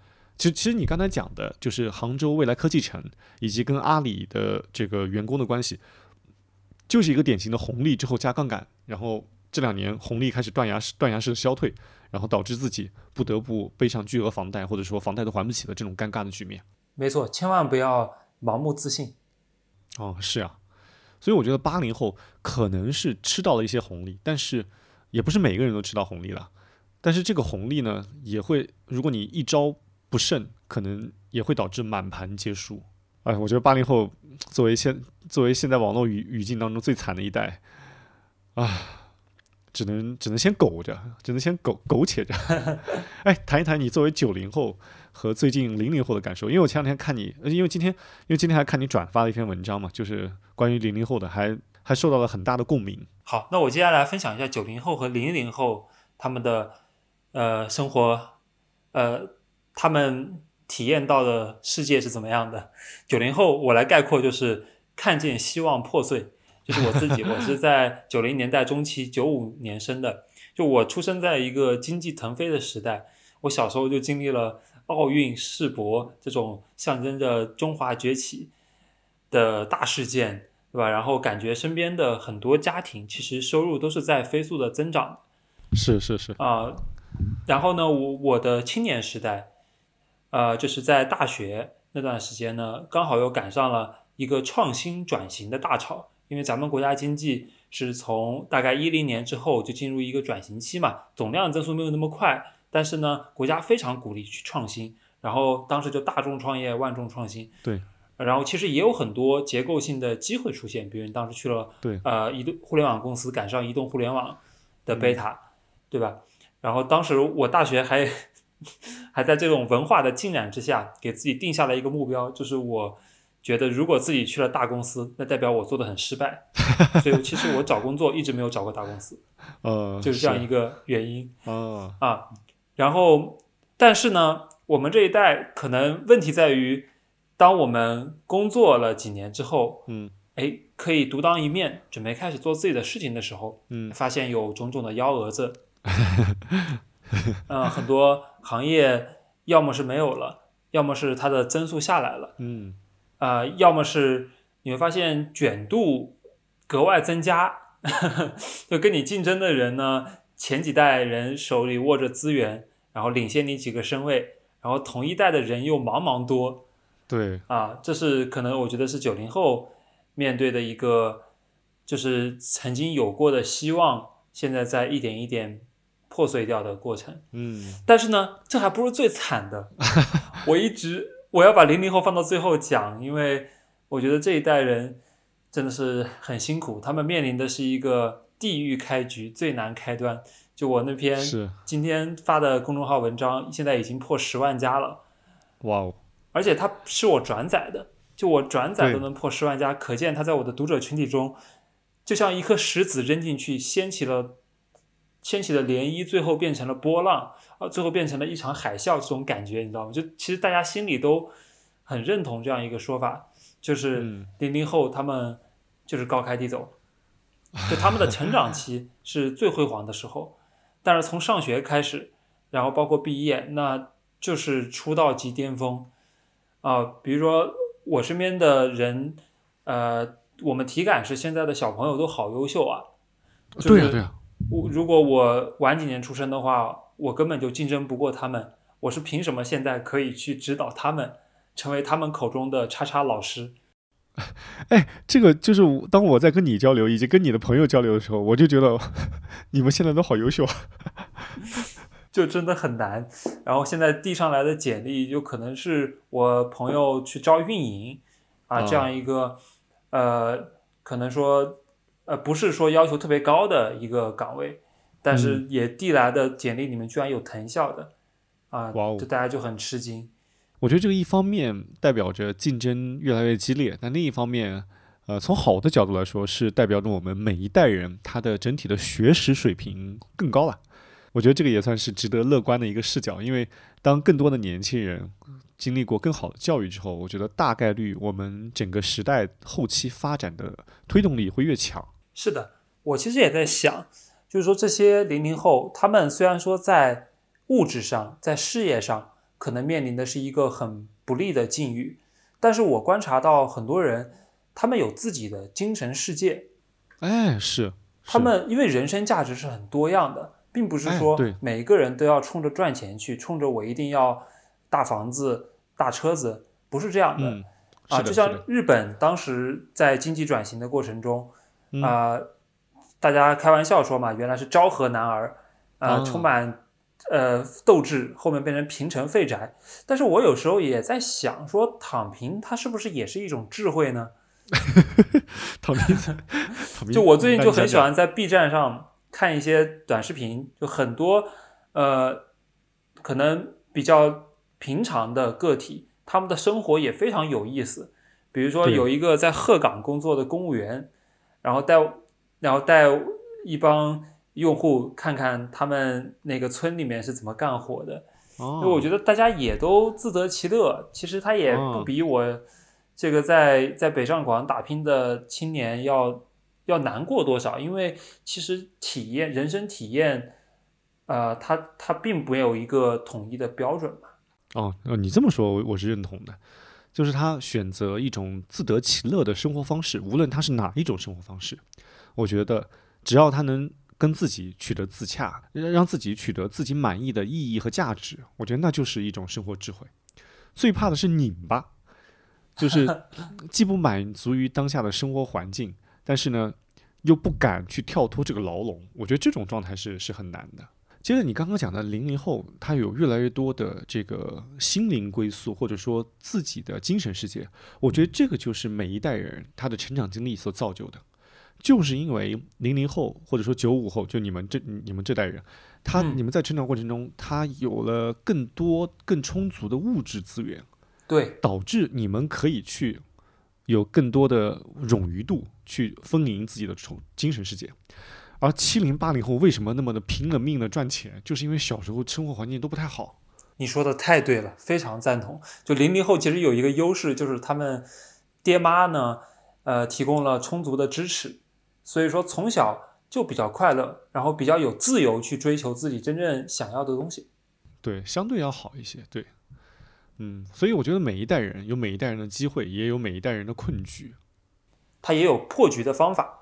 S1: 其实，其实你刚才讲的就是杭州未来科技城以及跟阿里的这个员工的关系，就是一个典型的红利之后加杠杆，然后。这两年红利开始断崖式、断崖式的消退，然后导致自己不得不背上巨额房贷，或者说房贷都还不起的这种尴尬的局面。
S2: 没错，千万不要盲目自信。
S1: 哦，是啊，所以我觉得八零后可能是吃到了一些红利，但是也不是每个人都吃到红利了。但是这个红利呢，也会如果你一招不慎，可能也会导致满盘皆输。哎，我觉得八零后作为现作为现在网络语语境当中最惨的一代，啊。只能只能先苟着，只能先苟苟且着。哎，谈一谈你作为九零后和最近零零后的感受，因为我前两天看你，因为今天因为今天还看你转发了一篇文章嘛，就是关于零零后的，还还受到了很大的共鸣。
S2: 好，那我接下来分享一下九零后和零零后他们的呃生活，呃，他们体验到的世界是怎么样的？九零后我来概括就是看见希望破碎。就是我自己，我是在九零年代中期，九五年生的。就我出生在一个经济腾飞的时代，我小时候就经历了奥运、世博这种象征着中华崛起的大事件，对吧？然后感觉身边的很多家庭其实收入都是在飞速的增长。
S1: 是是是
S2: 啊，然后呢，我我的青年时代，呃，就是在大学那段时间呢，刚好又赶上了一个创新转型的大潮。因为咱们国家经济是从大概一零年之后就进入一个转型期嘛，总量增速没有那么快，但是呢，国家非常鼓励去创新，然后当时就大众创业，万众创新。
S1: 对，
S2: 然后其实也有很多结构性的机会出现，比如你当时去了
S1: 对
S2: 呃移动互联网公司，赶上移动互联网的贝塔，对吧？然后当时我大学还 还在这种文化的浸染之下，给自己定下了一个目标，就是我觉得如果自己去了大公司，那代表我做的很失败，所以其实我找工作一直没有找过大公司，
S1: 呃，
S2: 就是这样一个原因
S1: 啊
S2: 啊。然后，但是呢，我们这一代可能问题在于。当我们工作了几年之后，
S1: 嗯，
S2: 哎，可以独当一面，准备开始做自己的事情的时候，
S1: 嗯，
S2: 发现有种种的幺蛾子，嗯，很多行业要么是没有了，要么是它的增速下来了，
S1: 嗯，
S2: 啊，要么是你会发现卷度格外增加，就跟你竞争的人呢，前几代人手里握着资源，然后领先你几个身位，然后同一代的人又茫茫多。
S1: 对。
S2: 啊，这是可能我觉得是九零后面对的一个，就是曾经有过的希望，现在在一点一点破碎掉的过程。
S1: 嗯，
S2: 但是呢，这还不是最惨的。我一直我要把零零后放到最后讲，因为我觉得这一代人真的是很辛苦，他们面临的是一个地狱开局，最难开端。就我那篇今天发的公众号文章，现在已经破十万加了。
S1: 哇哦！
S2: 而且它是我转载的，就我转载都能破十万加，可见它在我的读者群体中，就像一颗石子扔进去，掀起了掀起的涟漪，最后变成了波浪，啊，最后变成了一场海啸，这种感觉你知道吗？就其实大家心里都很认同这样一个说法，就是零零后他们就是高开低走，就他们的成长期 是最辉煌的时候，但是从上学开始，然后包括毕业，那就是出道即巅峰。啊，比如说我身边的人，呃，我们体感是现在的小朋友都好优秀啊。
S1: 对呀对呀。
S2: 我如果我晚几年出生的话，我根本就竞争不过他们。我是凭什么现在可以去指导他们，成为他们口中的叉叉老师？
S1: 哎，这个就是当我在跟你交流以及跟你的朋友交流的时候，我就觉得你们现在都好优秀。
S2: 就真的很难，然后现在递上来的简历，就可能是我朋友去招运营啊，这样一个呃，可能说呃不是说要求特别高的一个岗位，但是也递来的简历里面居然有藤校的啊，就大家就很吃惊。
S1: 我觉得这个一方面代表着竞争越来越激烈，但另一方面，呃，从好的角度来说，是代表着我们每一代人他的整体的学识水平更高了。我觉得这个也算是值得乐观的一个视角，因为当更多的年轻人经历过更好的教育之后，我觉得大概率我们整个时代后期发展的推动力会越强。
S2: 是的，我其实也在想，就是说这些零零后，他们虽然说在物质上、在事业上可能面临的是一个很不利的境遇，但是我观察到很多人，他们有自己的精神世界。
S1: 哎，是，
S2: 他们因为人生价值是很多样的。并不是说每一个人都要冲着赚钱去，冲着我一定要大房子、大车子，不是这样的啊。就像日本当时在经济转型的过程中，啊，大家开玩笑说嘛，原来是昭和男儿，啊，充满呃斗志，后面变成平成废宅。但是我有时候也在想，说躺平它是不是也是一种智慧呢？
S1: 躺平，
S2: 就我最近就很喜欢在 B 站上。看一些短视频，就很多，呃，可能比较平常的个体，他们的生活也非常有意思。比如说，有一个在鹤岗工作的公务员，然后带，然后带一帮用户看看他们那个村里面是怎么干活的。
S1: 哦，
S2: 我觉得大家也都自得其乐。其实他也不比我这个在在北上广打拼的青年要。要难过多少？因为其实体验人生体验，呃，它它并没有一个统一的标准嘛。
S1: 哦，你这么说，我我是认同的。就是他选择一种自得其乐的生活方式，无论他是哪一种生活方式，我觉得只要他能跟自己取得自洽，让自己取得自己满意的意义和价值，我觉得那就是一种生活智慧。最怕的是拧巴，就是 既不满足于当下的生活环境。但是呢，又不敢去跳脱这个牢笼，我觉得这种状态是是很难的。接着你刚刚讲的零零后，他有越来越多的这个心灵归宿，或者说自己的精神世界。我觉得这个就是每一代人他的成长经历所造就的，就是因为零零后或者说九五后，就你们这你们这代人，他你们在成长过程中，他有了更多更充足的物质资源，
S2: 对，
S1: 导致你们可以去有更多的冗余度去丰盈自己的从精神世界。而七零八零后为什么那么的拼了命的赚钱，就是因为小时候生活环境都不太好。
S2: 你说的太对了，非常赞同。就零零后其实有一个优势，就是他们爹妈呢，呃，提供了充足的支持，所以说从小就比较快乐，然后比较有自由去追求自己真正想要的东西。
S1: 对，相对要好一些。对，嗯，所以我觉得每一代人有每一代人的机会，也有每一代人的困局，
S2: 他也有破局的方法。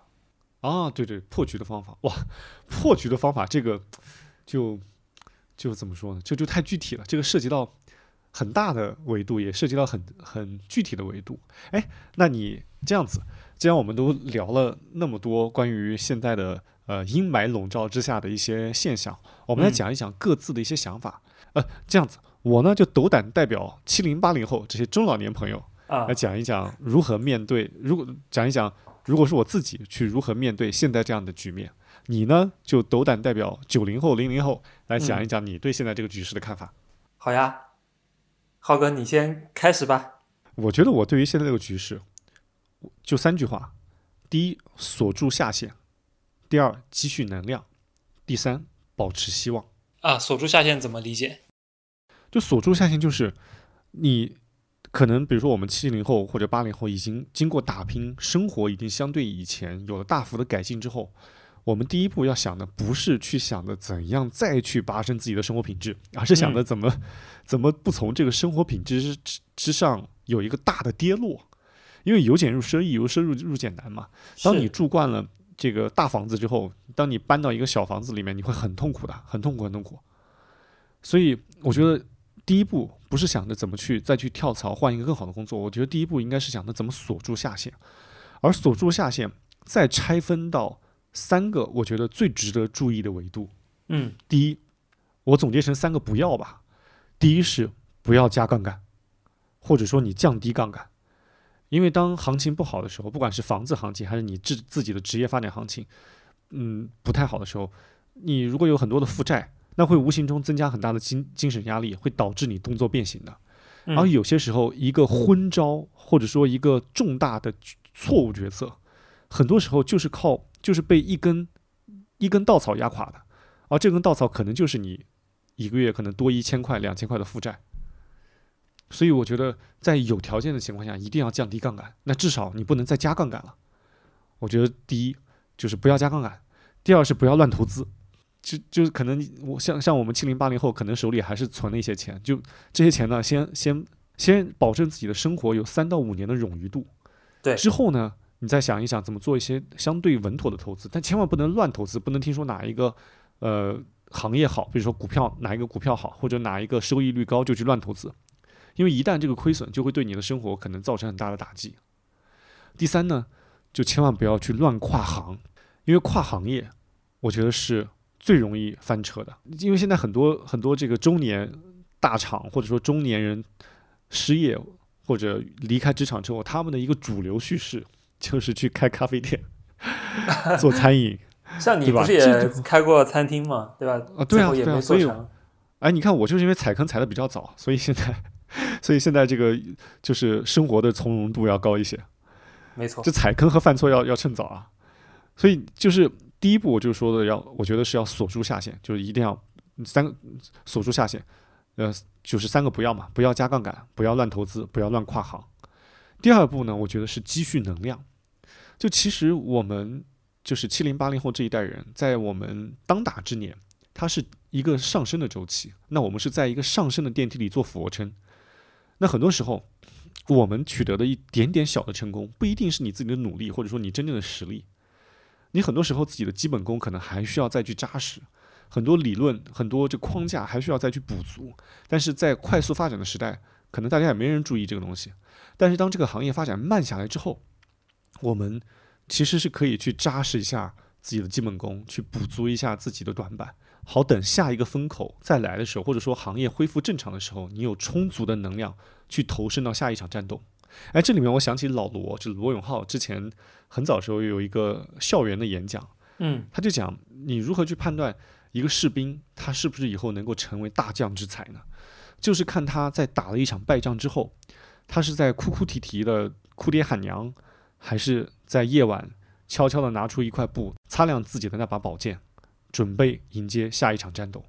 S1: 啊，对对，破局的方法哇，破局的方法这个就就怎么说呢？这就太具体了，这个涉及到很大的维度，也涉及到很很具体的维度。哎，那你这样子，既然我们都聊了那么多关于现在的呃阴霾笼罩之下的一些现象，我们来讲一讲各自的一些想法。呃，这样子，我呢就斗胆代表七零八零后这些中老年朋友
S2: 啊，
S1: 来讲一讲如何面对，如果讲一讲。如果是我自己去如何面对现在这样的局面，你呢就斗胆代表九零后、零零后来讲一讲你对现在这个局势的看法。
S2: 好呀，浩哥，你先开始吧。
S1: 我觉得我对于现在这个局势，就三句话：第一，锁住下限；第二，积蓄能量；第三，保持希望。
S2: 啊，锁住下限怎么理解？
S1: 就锁住下限就是你。可能比如说我们七零后或者八零后已经经过打拼，生活已经相对以前有了大幅的改进之后，我们第一步要想的不是去想的怎样再去拔升自己的生活品质，而是想着怎么怎么不从这个生活品质之之上有一个大的跌落，因为由俭入奢易，由奢入入俭难嘛。当你住惯了这个大房子之后，当你搬到一个小房子里面，你会很痛苦的，很痛苦，很痛苦。所以我觉得。第一步不是想着怎么去再去跳槽换一个更好的工作，我觉得第一步应该是想着怎么锁住下限，而锁住下限再拆分到三个我觉得最值得注意的维度。
S2: 嗯，
S1: 第一，我总结成三个不要吧。第一是不要加杠杆，或者说你降低杠杆，因为当行情不好的时候，不管是房子行情还是你自自己的职业发展行情，嗯，不太好的时候，你如果有很多的负债。那会无形中增加很大的精精神压力，会导致你动作变形的。而有些时候，一个昏招或者说一个重大的错误决策，很多时候就是靠就是被一根一根稻草压垮的。而这根稻草可能就是你一个月可能多一千块、两千块的负债。所以我觉得，在有条件的情况下，一定要降低杠杆。那至少你不能再加杠杆了。我觉得第一就是不要加杠杆，第二是不要乱投资。就就是可能我像像我们七零八零后，可能手里还是存了一些钱，就这些钱呢，先先先保证自己的生活有三到五年的冗余度，
S2: 对，
S1: 之后呢，你再想一想怎么做一些相对稳妥的投资，但千万不能乱投资，不能听说哪一个呃行业好，比如说股票哪一个股票好，或者哪一个收益率高就去乱投资，因为一旦这个亏损，就会对你的生活可能造成很大的打击。第三呢，就千万不要去乱跨行，因为跨行业，我觉得是。最容易翻车的，因为现在很多很多这个中年大厂或者说中年人失业或者离开职场之后，他们的一个主流叙事就是去开咖啡店 做餐饮。
S2: 像你不是也开过餐厅吗？对吧？
S1: 啊，对啊，对啊。所以，哎，你看我就是因为踩坑踩的比较早，所以现在，所以现在这个就是生活的从容度要高一些。
S2: 没错，
S1: 这踩坑和犯错要要趁早啊。所以就是。第一步我就说的要，我觉得是要锁住下限，就是一定要三个锁住下限，呃，就是三个不要嘛，不要加杠杆，不要乱投资，不要乱跨行。第二步呢，我觉得是积蓄能量。就其实我们就是七零八零后这一代人，在我们当打之年，它是一个上升的周期。那我们是在一个上升的电梯里做俯卧撑。那很多时候，我们取得的一点点小的成功，不一定是你自己的努力，或者说你真正的实力。你很多时候自己的基本功可能还需要再去扎实，很多理论、很多这框架还需要再去补足。但是在快速发展的时代，可能大家也没人注意这个东西。但是当这个行业发展慢下来之后，我们其实是可以去扎实一下自己的基本功，去补足一下自己的短板，好等下一个风口再来的时候，或者说行业恢复正常的时候，你有充足的能量去投身到下一场战斗。哎，这里面我想起老罗，就罗永浩之前很早时候有一个校园的演讲，
S2: 嗯，
S1: 他就讲你如何去判断一个士兵他是不是以后能够成为大将之才呢？就是看他在打了一场败仗之后，他是在哭哭啼啼的哭爹喊娘，还是在夜晚悄悄的拿出一块布擦亮自己的那把宝剑，准备迎接下一场战斗。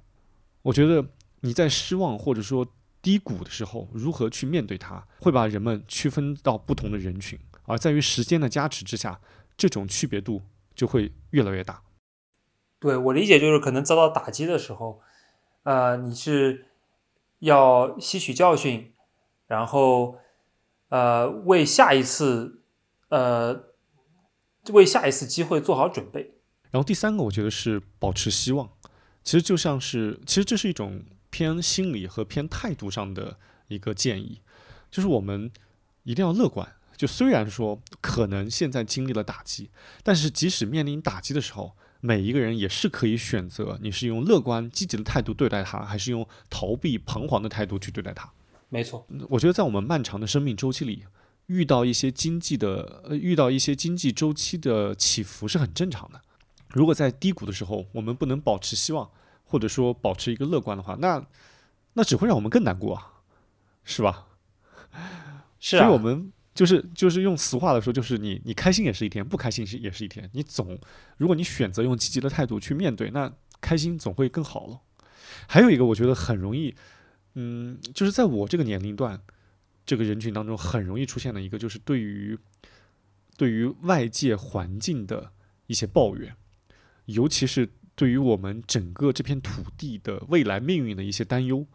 S1: 我觉得你在失望或者说低谷的时候，如何去面对它，会把人们区分到不同的人群，而在于时间的加持之下，这种区别度就会越来越大。
S2: 对我理解就是，可能遭到打击的时候，呃，你是。要吸取教训，然后，呃，为下一次，呃，为下一次机会做好准备。
S1: 然后第三个，我觉得是保持希望。其实就像是，其实这是一种偏心理和偏态度上的一个建议，就是我们一定要乐观。就虽然说可能现在经历了打击，但是即使面临打击的时候。每一个人也是可以选择，你是用乐观积极的态度对待它，还是用逃避彷徨的态度去对待它？
S2: 没错，
S1: 我觉得在我们漫长的生命周期里，遇到一些经济的呃，遇到一些经济周期的起伏是很正常的。如果在低谷的时候，我们不能保持希望，或者说保持一个乐观的话，那那只会让我们更难过啊，是吧？
S2: 是
S1: 啊，所以我们。就是就是用俗话来说，就是你你开心也是一天，不开心是也是一天。你总如果你选择用积极的态度去面对，那开心总会更好了。还有一个我觉得很容易，嗯，就是在我这个年龄段这个人群当中很容易出现的一个，就是对于对于外界环境的一些抱怨，尤其是对于我们整个这片土地的未来命运的一些担忧。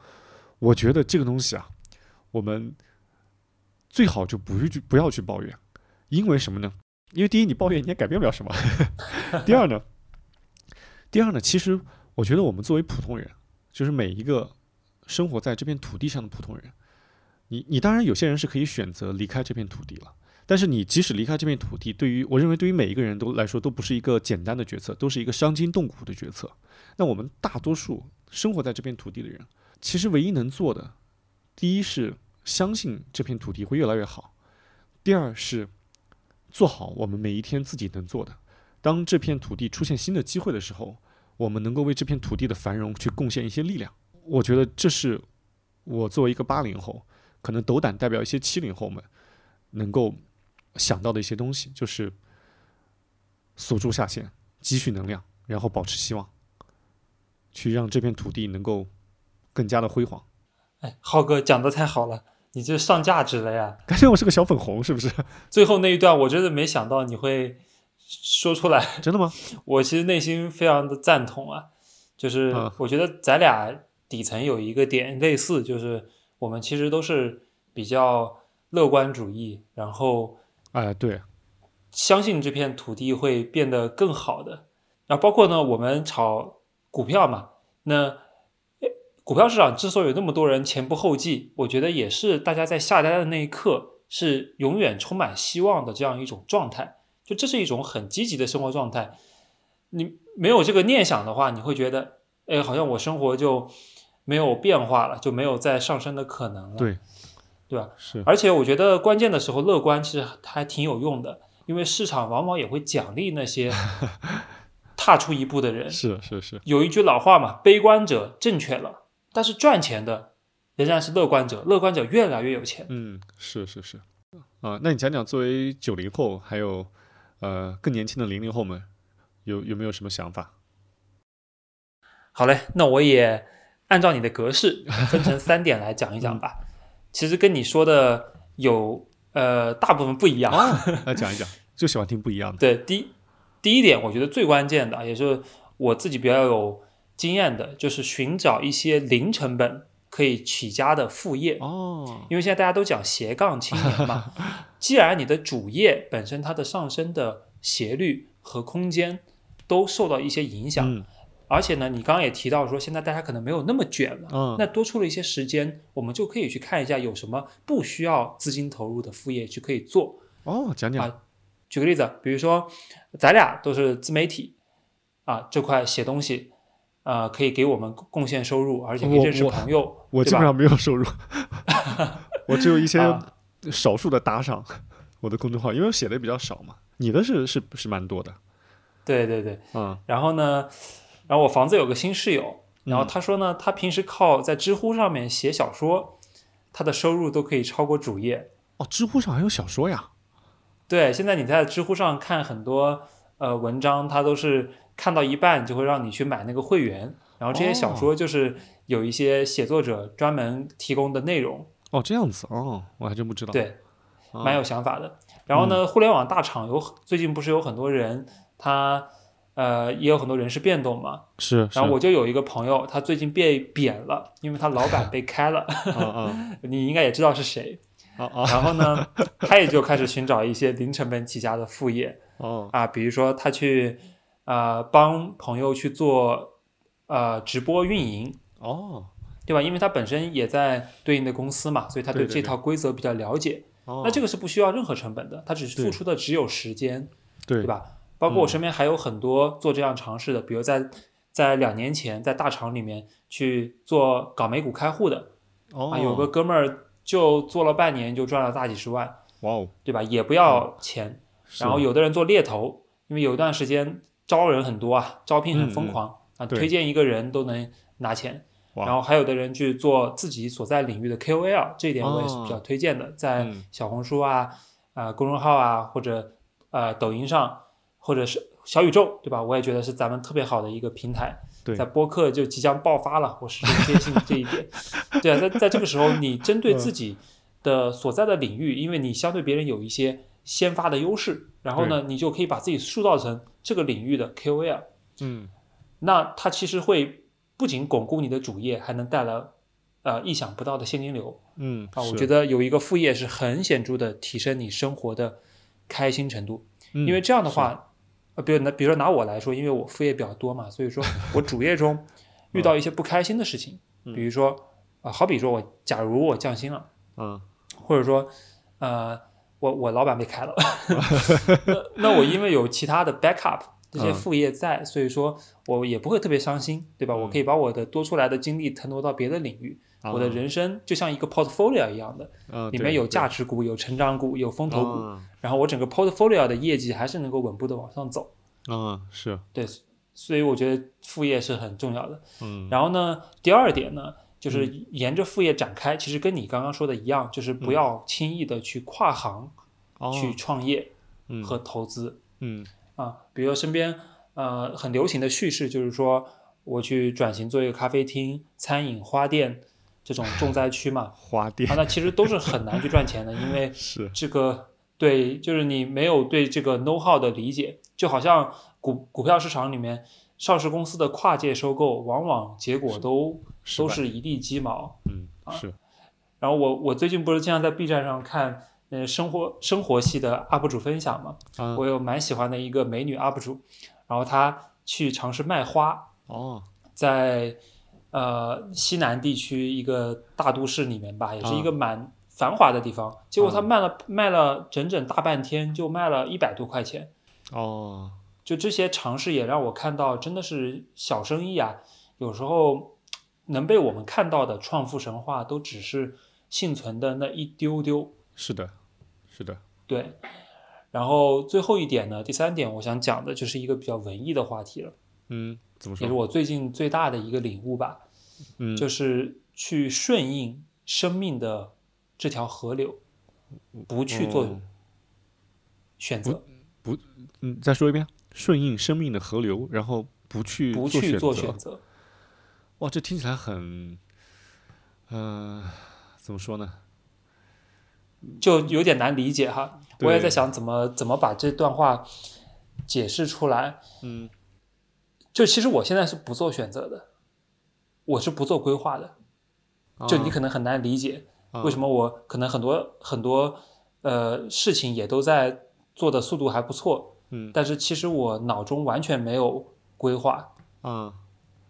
S1: 我觉得这个东西啊，我们。最好就不去不要去抱怨，因为什么呢？因为第一，你抱怨你也改变不了什么；第二呢，第二呢，其实我觉得我们作为普通人，就是每一个生活在这片土地上的普通人，你你当然有些人是可以选择离开这片土地了，但是你即使离开这片土地，对于我认为对于每一个人都来说都不是一个简单的决策，都是一个伤筋动骨的决策。那我们大多数生活在这片土地的人，其实唯一能做的，第一是。相信这片土地会越来越好。第二是做好我们每一天自己能做的。当这片土地出现新的机会的时候，我们能够为这片土地的繁荣去贡献一些力量。我觉得这是我作为一个八零后，可能斗胆代表一些七零后们能够想到的一些东西，就是锁住下限，积蓄能量，然后保持希望，去让这片土地能够更加的辉煌。
S2: 哎，浩哥讲的太好了。你这上价值了呀！
S1: 感觉我是个小粉红，是不是？
S2: 最后那一段，我真的没想到你会说出来。
S1: 真的吗？
S2: 我其实内心非常的赞同啊，就是我觉得咱俩底层有一个点类似，就是我们其实都是比较乐观主义，然后
S1: 哎，对，
S2: 相信这片土地会变得更好的。然后包括呢，我们炒股票嘛，那。股票市场之所以有那么多人前仆后继，我觉得也是大家在下单的那一刻是永远充满希望的这样一种状态。就这是一种很积极的生活状态。你没有这个念想的话，你会觉得，哎，好像我生活就没有变化了，就没有再上升的可能了。
S1: 对，
S2: 对吧？
S1: 是。
S2: 而且我觉得关键的时候乐观其实还挺有用的，因为市场往往也会奖励那些 踏出一步的人。
S1: 是是是。
S2: 有一句老话嘛，悲观者正确了。但是赚钱的仍然是乐观者，乐观者越来越有钱。
S1: 嗯，是是是，啊，那你讲讲作为九零后，还有呃更年轻的零零后们，有有没有什么想法？
S2: 好嘞，那我也按照你的格式分成三点来讲一讲吧。其实跟你说的有呃大部分不一样，
S1: 来讲一讲，就喜欢听不一样的。
S2: 对，第第一点，我觉得最关键的，也是我自己比较有。经验的就是寻找一些零成本可以起家的副业
S1: 哦，
S2: 因为现在大家都讲斜杠青年嘛。既然你的主业本身它的上升的斜率和空间都受到一些影响，而且呢，你刚刚也提到说现在大家可能没有那么卷了，那多出了一些时间，我们就可以去看一下有什么不需要资金投入的副业去可以做
S1: 哦。讲讲，啊
S2: 举个例子，比如说咱俩都是自媒体啊，这块写东西。呃，可以给我们贡献收入，而且可以认识朋友。
S1: 我基本上没有收入，我只有一些少数的打赏。我的公众号，因为我写的比较少嘛。你的是是是蛮多的。
S2: 对对对，嗯。然后呢，然后我房子有个新室友，然后他说呢，他平时靠在知乎上面写小说，他的收入都可以超过主业。
S1: 哦，知乎上还有小说呀？
S2: 对，现在你在知乎上看很多呃文章，他都是看到一半就会让你去买那个会员，然后这些小说就是有一些写作者专门提供的内容。
S1: 哦，这样子哦，我还真不知道。
S2: 对。蛮有想法的，然后呢，互联网大厂有最近不是有很多人，他呃也有很多人事变动嘛，
S1: 是。
S2: 然后我就有一个朋友，他最近被贬了，因为他老板被 开了，你应该也知道是谁。然后呢，他也就开始寻找一些零成本起家的副业。
S1: 哦
S2: 啊，比如说他去啊帮朋友去做呃直播运营。
S1: 哦，
S2: 对吧？因为他本身也在对应的公司嘛，所以他
S1: 对
S2: 这套规则比较了解。那这个是不需要任何成本的，他只是付出的只有时间，
S1: 对
S2: 对吧？包括我身边还有很多做这样尝试的，比如在在两年前在大厂里面去做搞美股开户的，啊，有个哥们儿就做了半年就赚了大几十万，
S1: 哇哦，
S2: 对吧？也不要钱。然后。有的人做猎头，因为有一段时间招人很多啊，招聘很疯狂啊，推荐一个人都能拿钱。然后还有的人去做自己所在领域的 KOL，这一点我也是比较推荐的，在小红书啊、啊公众号啊，或者呃抖音上，或者是小宇宙，对吧？我也觉得是咱们特别好的一个平台。对在播客就即将爆发了，我十分坚信这一点。对啊，在在这个时候，你针对自己的所在的领域，因为你相对别人有一些先发的优势，然后呢，你就可以把自己塑造成这个领域的 KOL。
S1: 嗯，
S2: 那它其实会。不仅巩固你的主业，还能带来呃意想不到的现金流。
S1: 嗯
S2: 啊，我觉得有一个副业是很显著的提升你生活的开心程度。因为这样的话，呃，比如拿比如说拿我来说，因为我副业比较多嘛，所以说 我主业中遇到一些不开心的事情，比如说啊，好比说我假如我降薪了，
S1: 嗯，
S2: 或者说呃我我老板被开了，那那我因为有其他的 backup。这些副业在，所以说我也不会特别伤心，对吧？我可以把我的多出来的精力腾挪到别的领域。我的人生就像一个 portfolio 一样的，里面有价值股、有成长股、有风投股，然后我整个 portfolio 的业绩还是能够稳步的往上走。
S1: 嗯，是
S2: 对，所以我觉得副业是很重要的。
S1: 嗯，
S2: 然后呢，第二点呢，就是沿着副业展开，其实跟你刚刚说的一样，就是不要轻易的去跨行去创业和投资。
S1: 嗯。
S2: 啊，比如身边呃很流行的叙事就是说，我去转型做一个咖啡厅、餐饮、花店这种重灾区嘛。
S1: 花店
S2: 啊，那其实都是很难去赚钱的，因为
S1: 是
S2: 这个对，就是你没有对这个 know how 的理解，就好像股股票市场里面上市公司的跨界收购，往往结果都都是一地鸡毛。
S1: 嗯，是。
S2: 然后我我最近不是经常在 B 站上看。呃，生活生活系的 UP 主分享嘛，我有蛮喜欢的一个美女 UP 主，然后她去尝试卖花
S1: 哦，
S2: 在呃西南地区一个大都市里面吧，也是一个蛮繁华的地方，结果他卖了卖了整整大半天，就卖了一百多块钱
S1: 哦，
S2: 就这些尝试也让我看到，真的是小生意啊，有时候能被我们看到的创富神话，都只是幸存的那一丢丢。
S1: 是的，是的，
S2: 对。然后最后一点呢，第三点我想讲的就是一个比较文艺的话题了。
S1: 嗯，怎么说？
S2: 也是我最近最大的一个领悟吧。
S1: 嗯，
S2: 就是去顺应生命的这条河流，不去做选择。
S1: 不，嗯，再说一遍，顺应生命的河流，然后不去
S2: 不去
S1: 做
S2: 选择。
S1: 哇，这听起来很，嗯，怎么说呢？
S2: 就有点难理解哈，我也在想怎么怎么把这段话解释出来。
S1: 嗯，
S2: 就其实我现在是不做选择的，我是不做规划的。就你可能很难理解为什么我可能很多很多呃事情也都在做的速度还不错。
S1: 嗯，
S2: 但是其实我脑中完全没有规划。
S1: 嗯，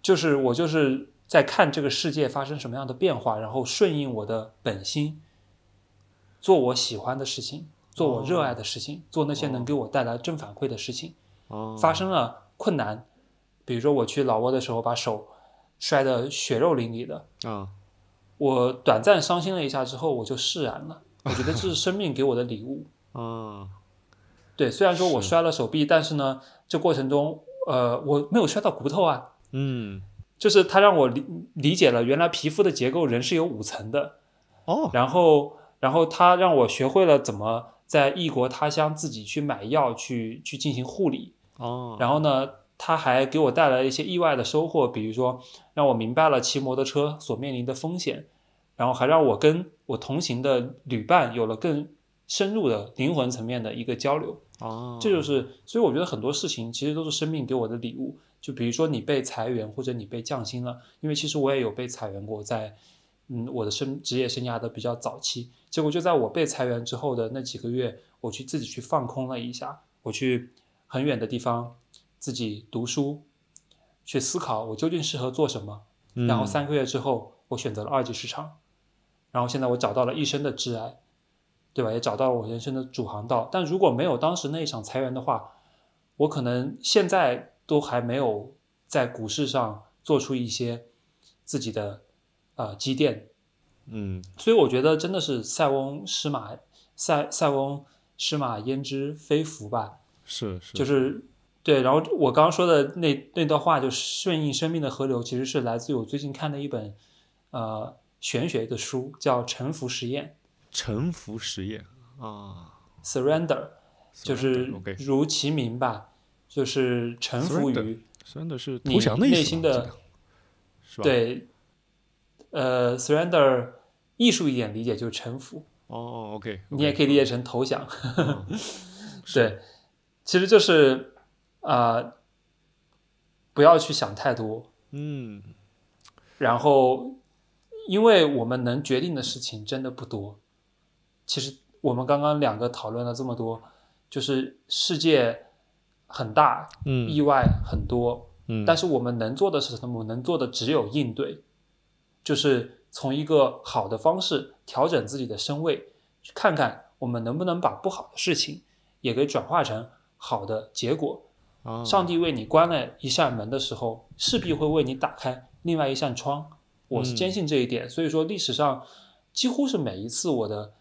S2: 就是我就是在看这个世界发生什么样的变化，然后顺应我的本心。做我喜欢的事情，做我热爱的事情，做那些能给我带来正反馈的事情。发生了困难，比如说我去老挝的时候，把手摔得血肉淋漓的
S1: 啊，
S2: 我短暂伤心了一下之后，我就释然了。我觉得这是生命给我的礼物
S1: 啊。
S2: 对，虽然说我摔了手臂，但是呢，这过程中，呃，我没有摔到骨头
S1: 啊。嗯，
S2: 就是他让我理理解了原来皮肤的结构，人是有五层的。
S1: 哦。
S2: 然后，然后他让我学会了怎么在异国他乡自己去买药，去去进行护理。
S1: 哦。
S2: 然后呢？他还给我带来了一些意外的收获，比如说让我明白了骑摩托车所面临的风险，然后还让我跟我同行的旅伴有了更深入的灵魂层面的一个交流。
S1: 哦，
S2: 这就是，所以我觉得很多事情其实都是生命给我的礼物。就比如说你被裁员或者你被降薪了，因为其实我也有被裁员过，在嗯我的生职业生涯的比较早期，结果就在我被裁员之后的那几个月，我去自己去放空了一下，我去很远的地方。自己读书，去思考我究竟适合做什么。然后三个月之后，我选择了二级市场。然后现在我找到了一生的挚爱，对吧？也找到了我人生的主航道。但如果没有当时那一场裁员的话，我可能现在都还没有在股市上做出一些自己的呃积淀。
S1: 嗯，
S2: 所以我觉得真的是塞翁失马，塞塞翁失马焉知非福吧？
S1: 是是，
S2: 就是。对，然后我刚刚说的那那段话，就顺应生命的河流，其实是来自于我最近看的一本，呃，玄学的书，叫《沉浮实验》。
S1: 沉浮实验啊
S2: ，surrender，就是如其名吧，就是臣服于
S1: ，surrender 是
S2: 你内心的，对，呃，surrender，艺术一点理解就是臣服。
S1: 哦，OK，
S2: 你也可以理解成投降。对，其实就是。啊，不要去想太多，
S1: 嗯，
S2: 然后，因为我们能决定的事情真的不多。其实我们刚刚两个讨论了这么多，就是世界很大，
S1: 嗯，
S2: 意外很多，
S1: 嗯，
S2: 但是我们能做的是什么？能做的只有应对，就是从一个好的方式调整自己的身位，去看看我们能不能把不好的事情也给转化成好的结果。上帝为你关了一扇门的时候，势必会为你打开另外一扇窗。我是坚信这一点，所以说历史上几乎是每一次我的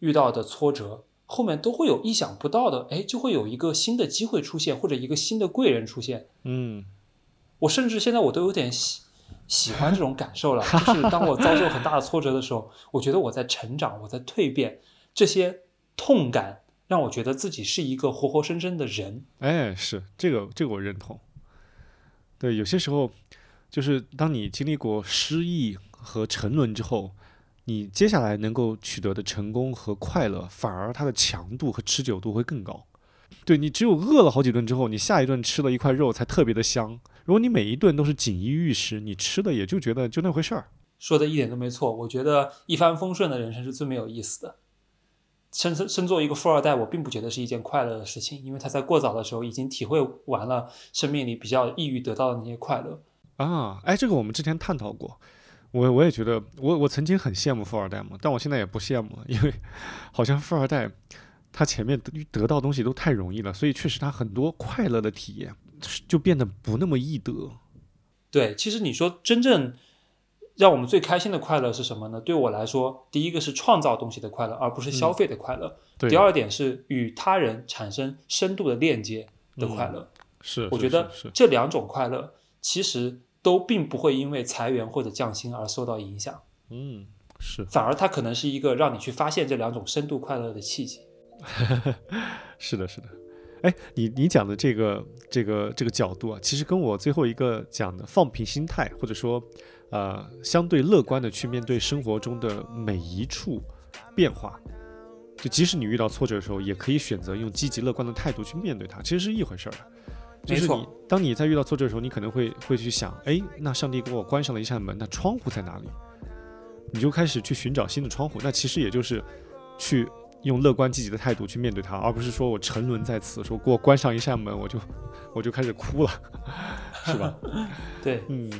S2: 遇到的挫折，后面都会有意想不到的，哎，就会有一个新的机会出现，或者一个新的贵人出现。
S1: 嗯，
S2: 我甚至现在我都有点喜喜欢这种感受了，就是当我遭受很大的挫折的时候，我觉得我在成长，我在蜕变，这些痛感。让我觉得自己是一个活活生生的人。
S1: 哎，是这个，这个我认同。对，有些时候，就是当你经历过失意和沉沦之后，你接下来能够取得的成功和快乐，反而它的强度和持久度会更高。对你，只有饿了好几顿之后，你下一顿吃了一块肉才特别的香。如果你每一顿都是锦衣玉食，你吃的也就觉得就那回事儿。
S2: 说的一点都没错。我觉得一帆风顺的人生是最没有意思的。生生生做一个富二代，我并不觉得是一件快乐的事情，因为他在过早的时候已经体会完了生命里比较易于得到的那些快乐
S1: 啊。哎，这个我们之前探讨过，我我也觉得，我我曾经很羡慕富二代嘛，但我现在也不羡慕了，因为 好像富二代他前面得得到东西都太容易了，所以确实他很多快乐的体验就变得不那么易得。
S2: 对，其实你说真正。让我们最开心的快乐是什么呢？对我来说，第一个是创造东西的快乐，而不是消费的快乐。第二点是与他人产生深度的链接的快乐。
S1: 是，
S2: 我觉得这两种快乐其实都并不会因为裁员或者降薪而受到影响。
S1: 嗯，是，
S2: 反而它可能是一个让你去发现这两种深度快乐的契机。
S1: 是的，是的。哎，你你讲的这个这个这个角度啊，其实跟我最后一个讲的放平心态，或者说。呃，相对乐观的去面对生活中的每一处变化，就即使你遇到挫折的时候，也可以选择用积极乐观的态度去面对它，其实是一回事儿的。就是你当你在遇到挫折的时候，你可能会会去想，哎，那上帝给我关上了一扇门，那窗户在哪里？你就开始去寻找新的窗户。那其实也就是去用乐观积极的态度去面对它，而不是说我沉沦在此，说给我关上一扇门，我就我就开始哭了，是吧？
S2: 对，
S1: 嗯。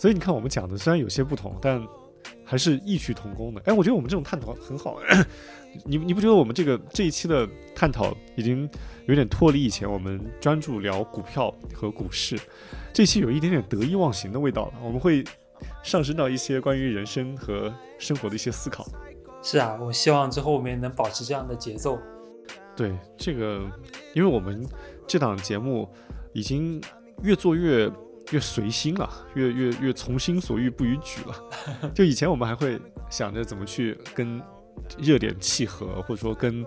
S1: 所以你看，我们讲的虽然有些不同，但还是异曲同工的。哎，我觉得我们这种探讨很好。你你不觉得我们这个这一期的探讨已经有点脱离以前我们专注聊股票和股市，这期有一点点得意忘形的味道了。我们会上升到一些关于人生和生活的一些思考。
S2: 是啊，我希望之后我们也能保持这样的节奏。
S1: 对这个，因为我们这档节目已经越做越越随心了，越越越从心所欲不逾矩了。就以前我们还会想着怎么去跟热点契合，或者说跟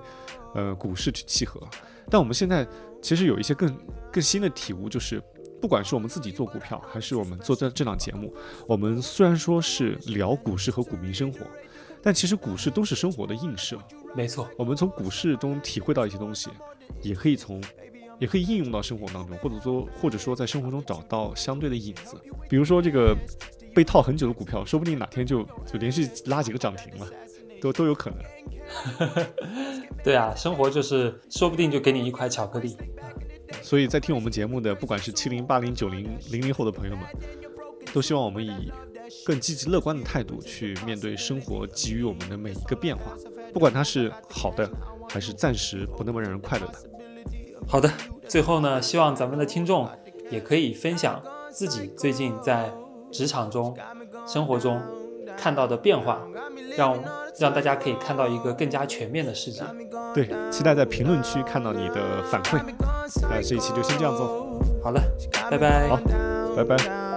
S1: 呃股市去契合，但我们现在其实有一些更更新的体悟，就是不管是我们自己做股票，还是我们做这这档节目，我们虽然说是聊股市和股民生活。但其实股市都是生活的映射，
S2: 没错。
S1: 我们从股市中体会到一些东西，也可以从，也可以应用到生活当中，或者说或者说在生活中找到相对的影子。比如说这个被套很久的股票，说不定哪天就就连续拉几个涨停了，都都有可能。
S2: 对啊，生活就是说不定就给你一块巧克力。
S1: 所以在听我们节目的，不管是七零、八零、九零、零零后的朋友们，都希望我们以。更积极乐观的态度去面对生活给予我们的每一个变化，不管它是好的还是暂时不那么让人快乐的。
S2: 好的，最后呢，希望咱们的听众也可以分享自己最近在职场中、生活中看到的变化，让让大家可以看到一个更加全面的世界。
S1: 对，期待在评论区看到你的反馈。那这一期就先这样做。
S2: 好了，拜拜。
S1: 好，拜拜。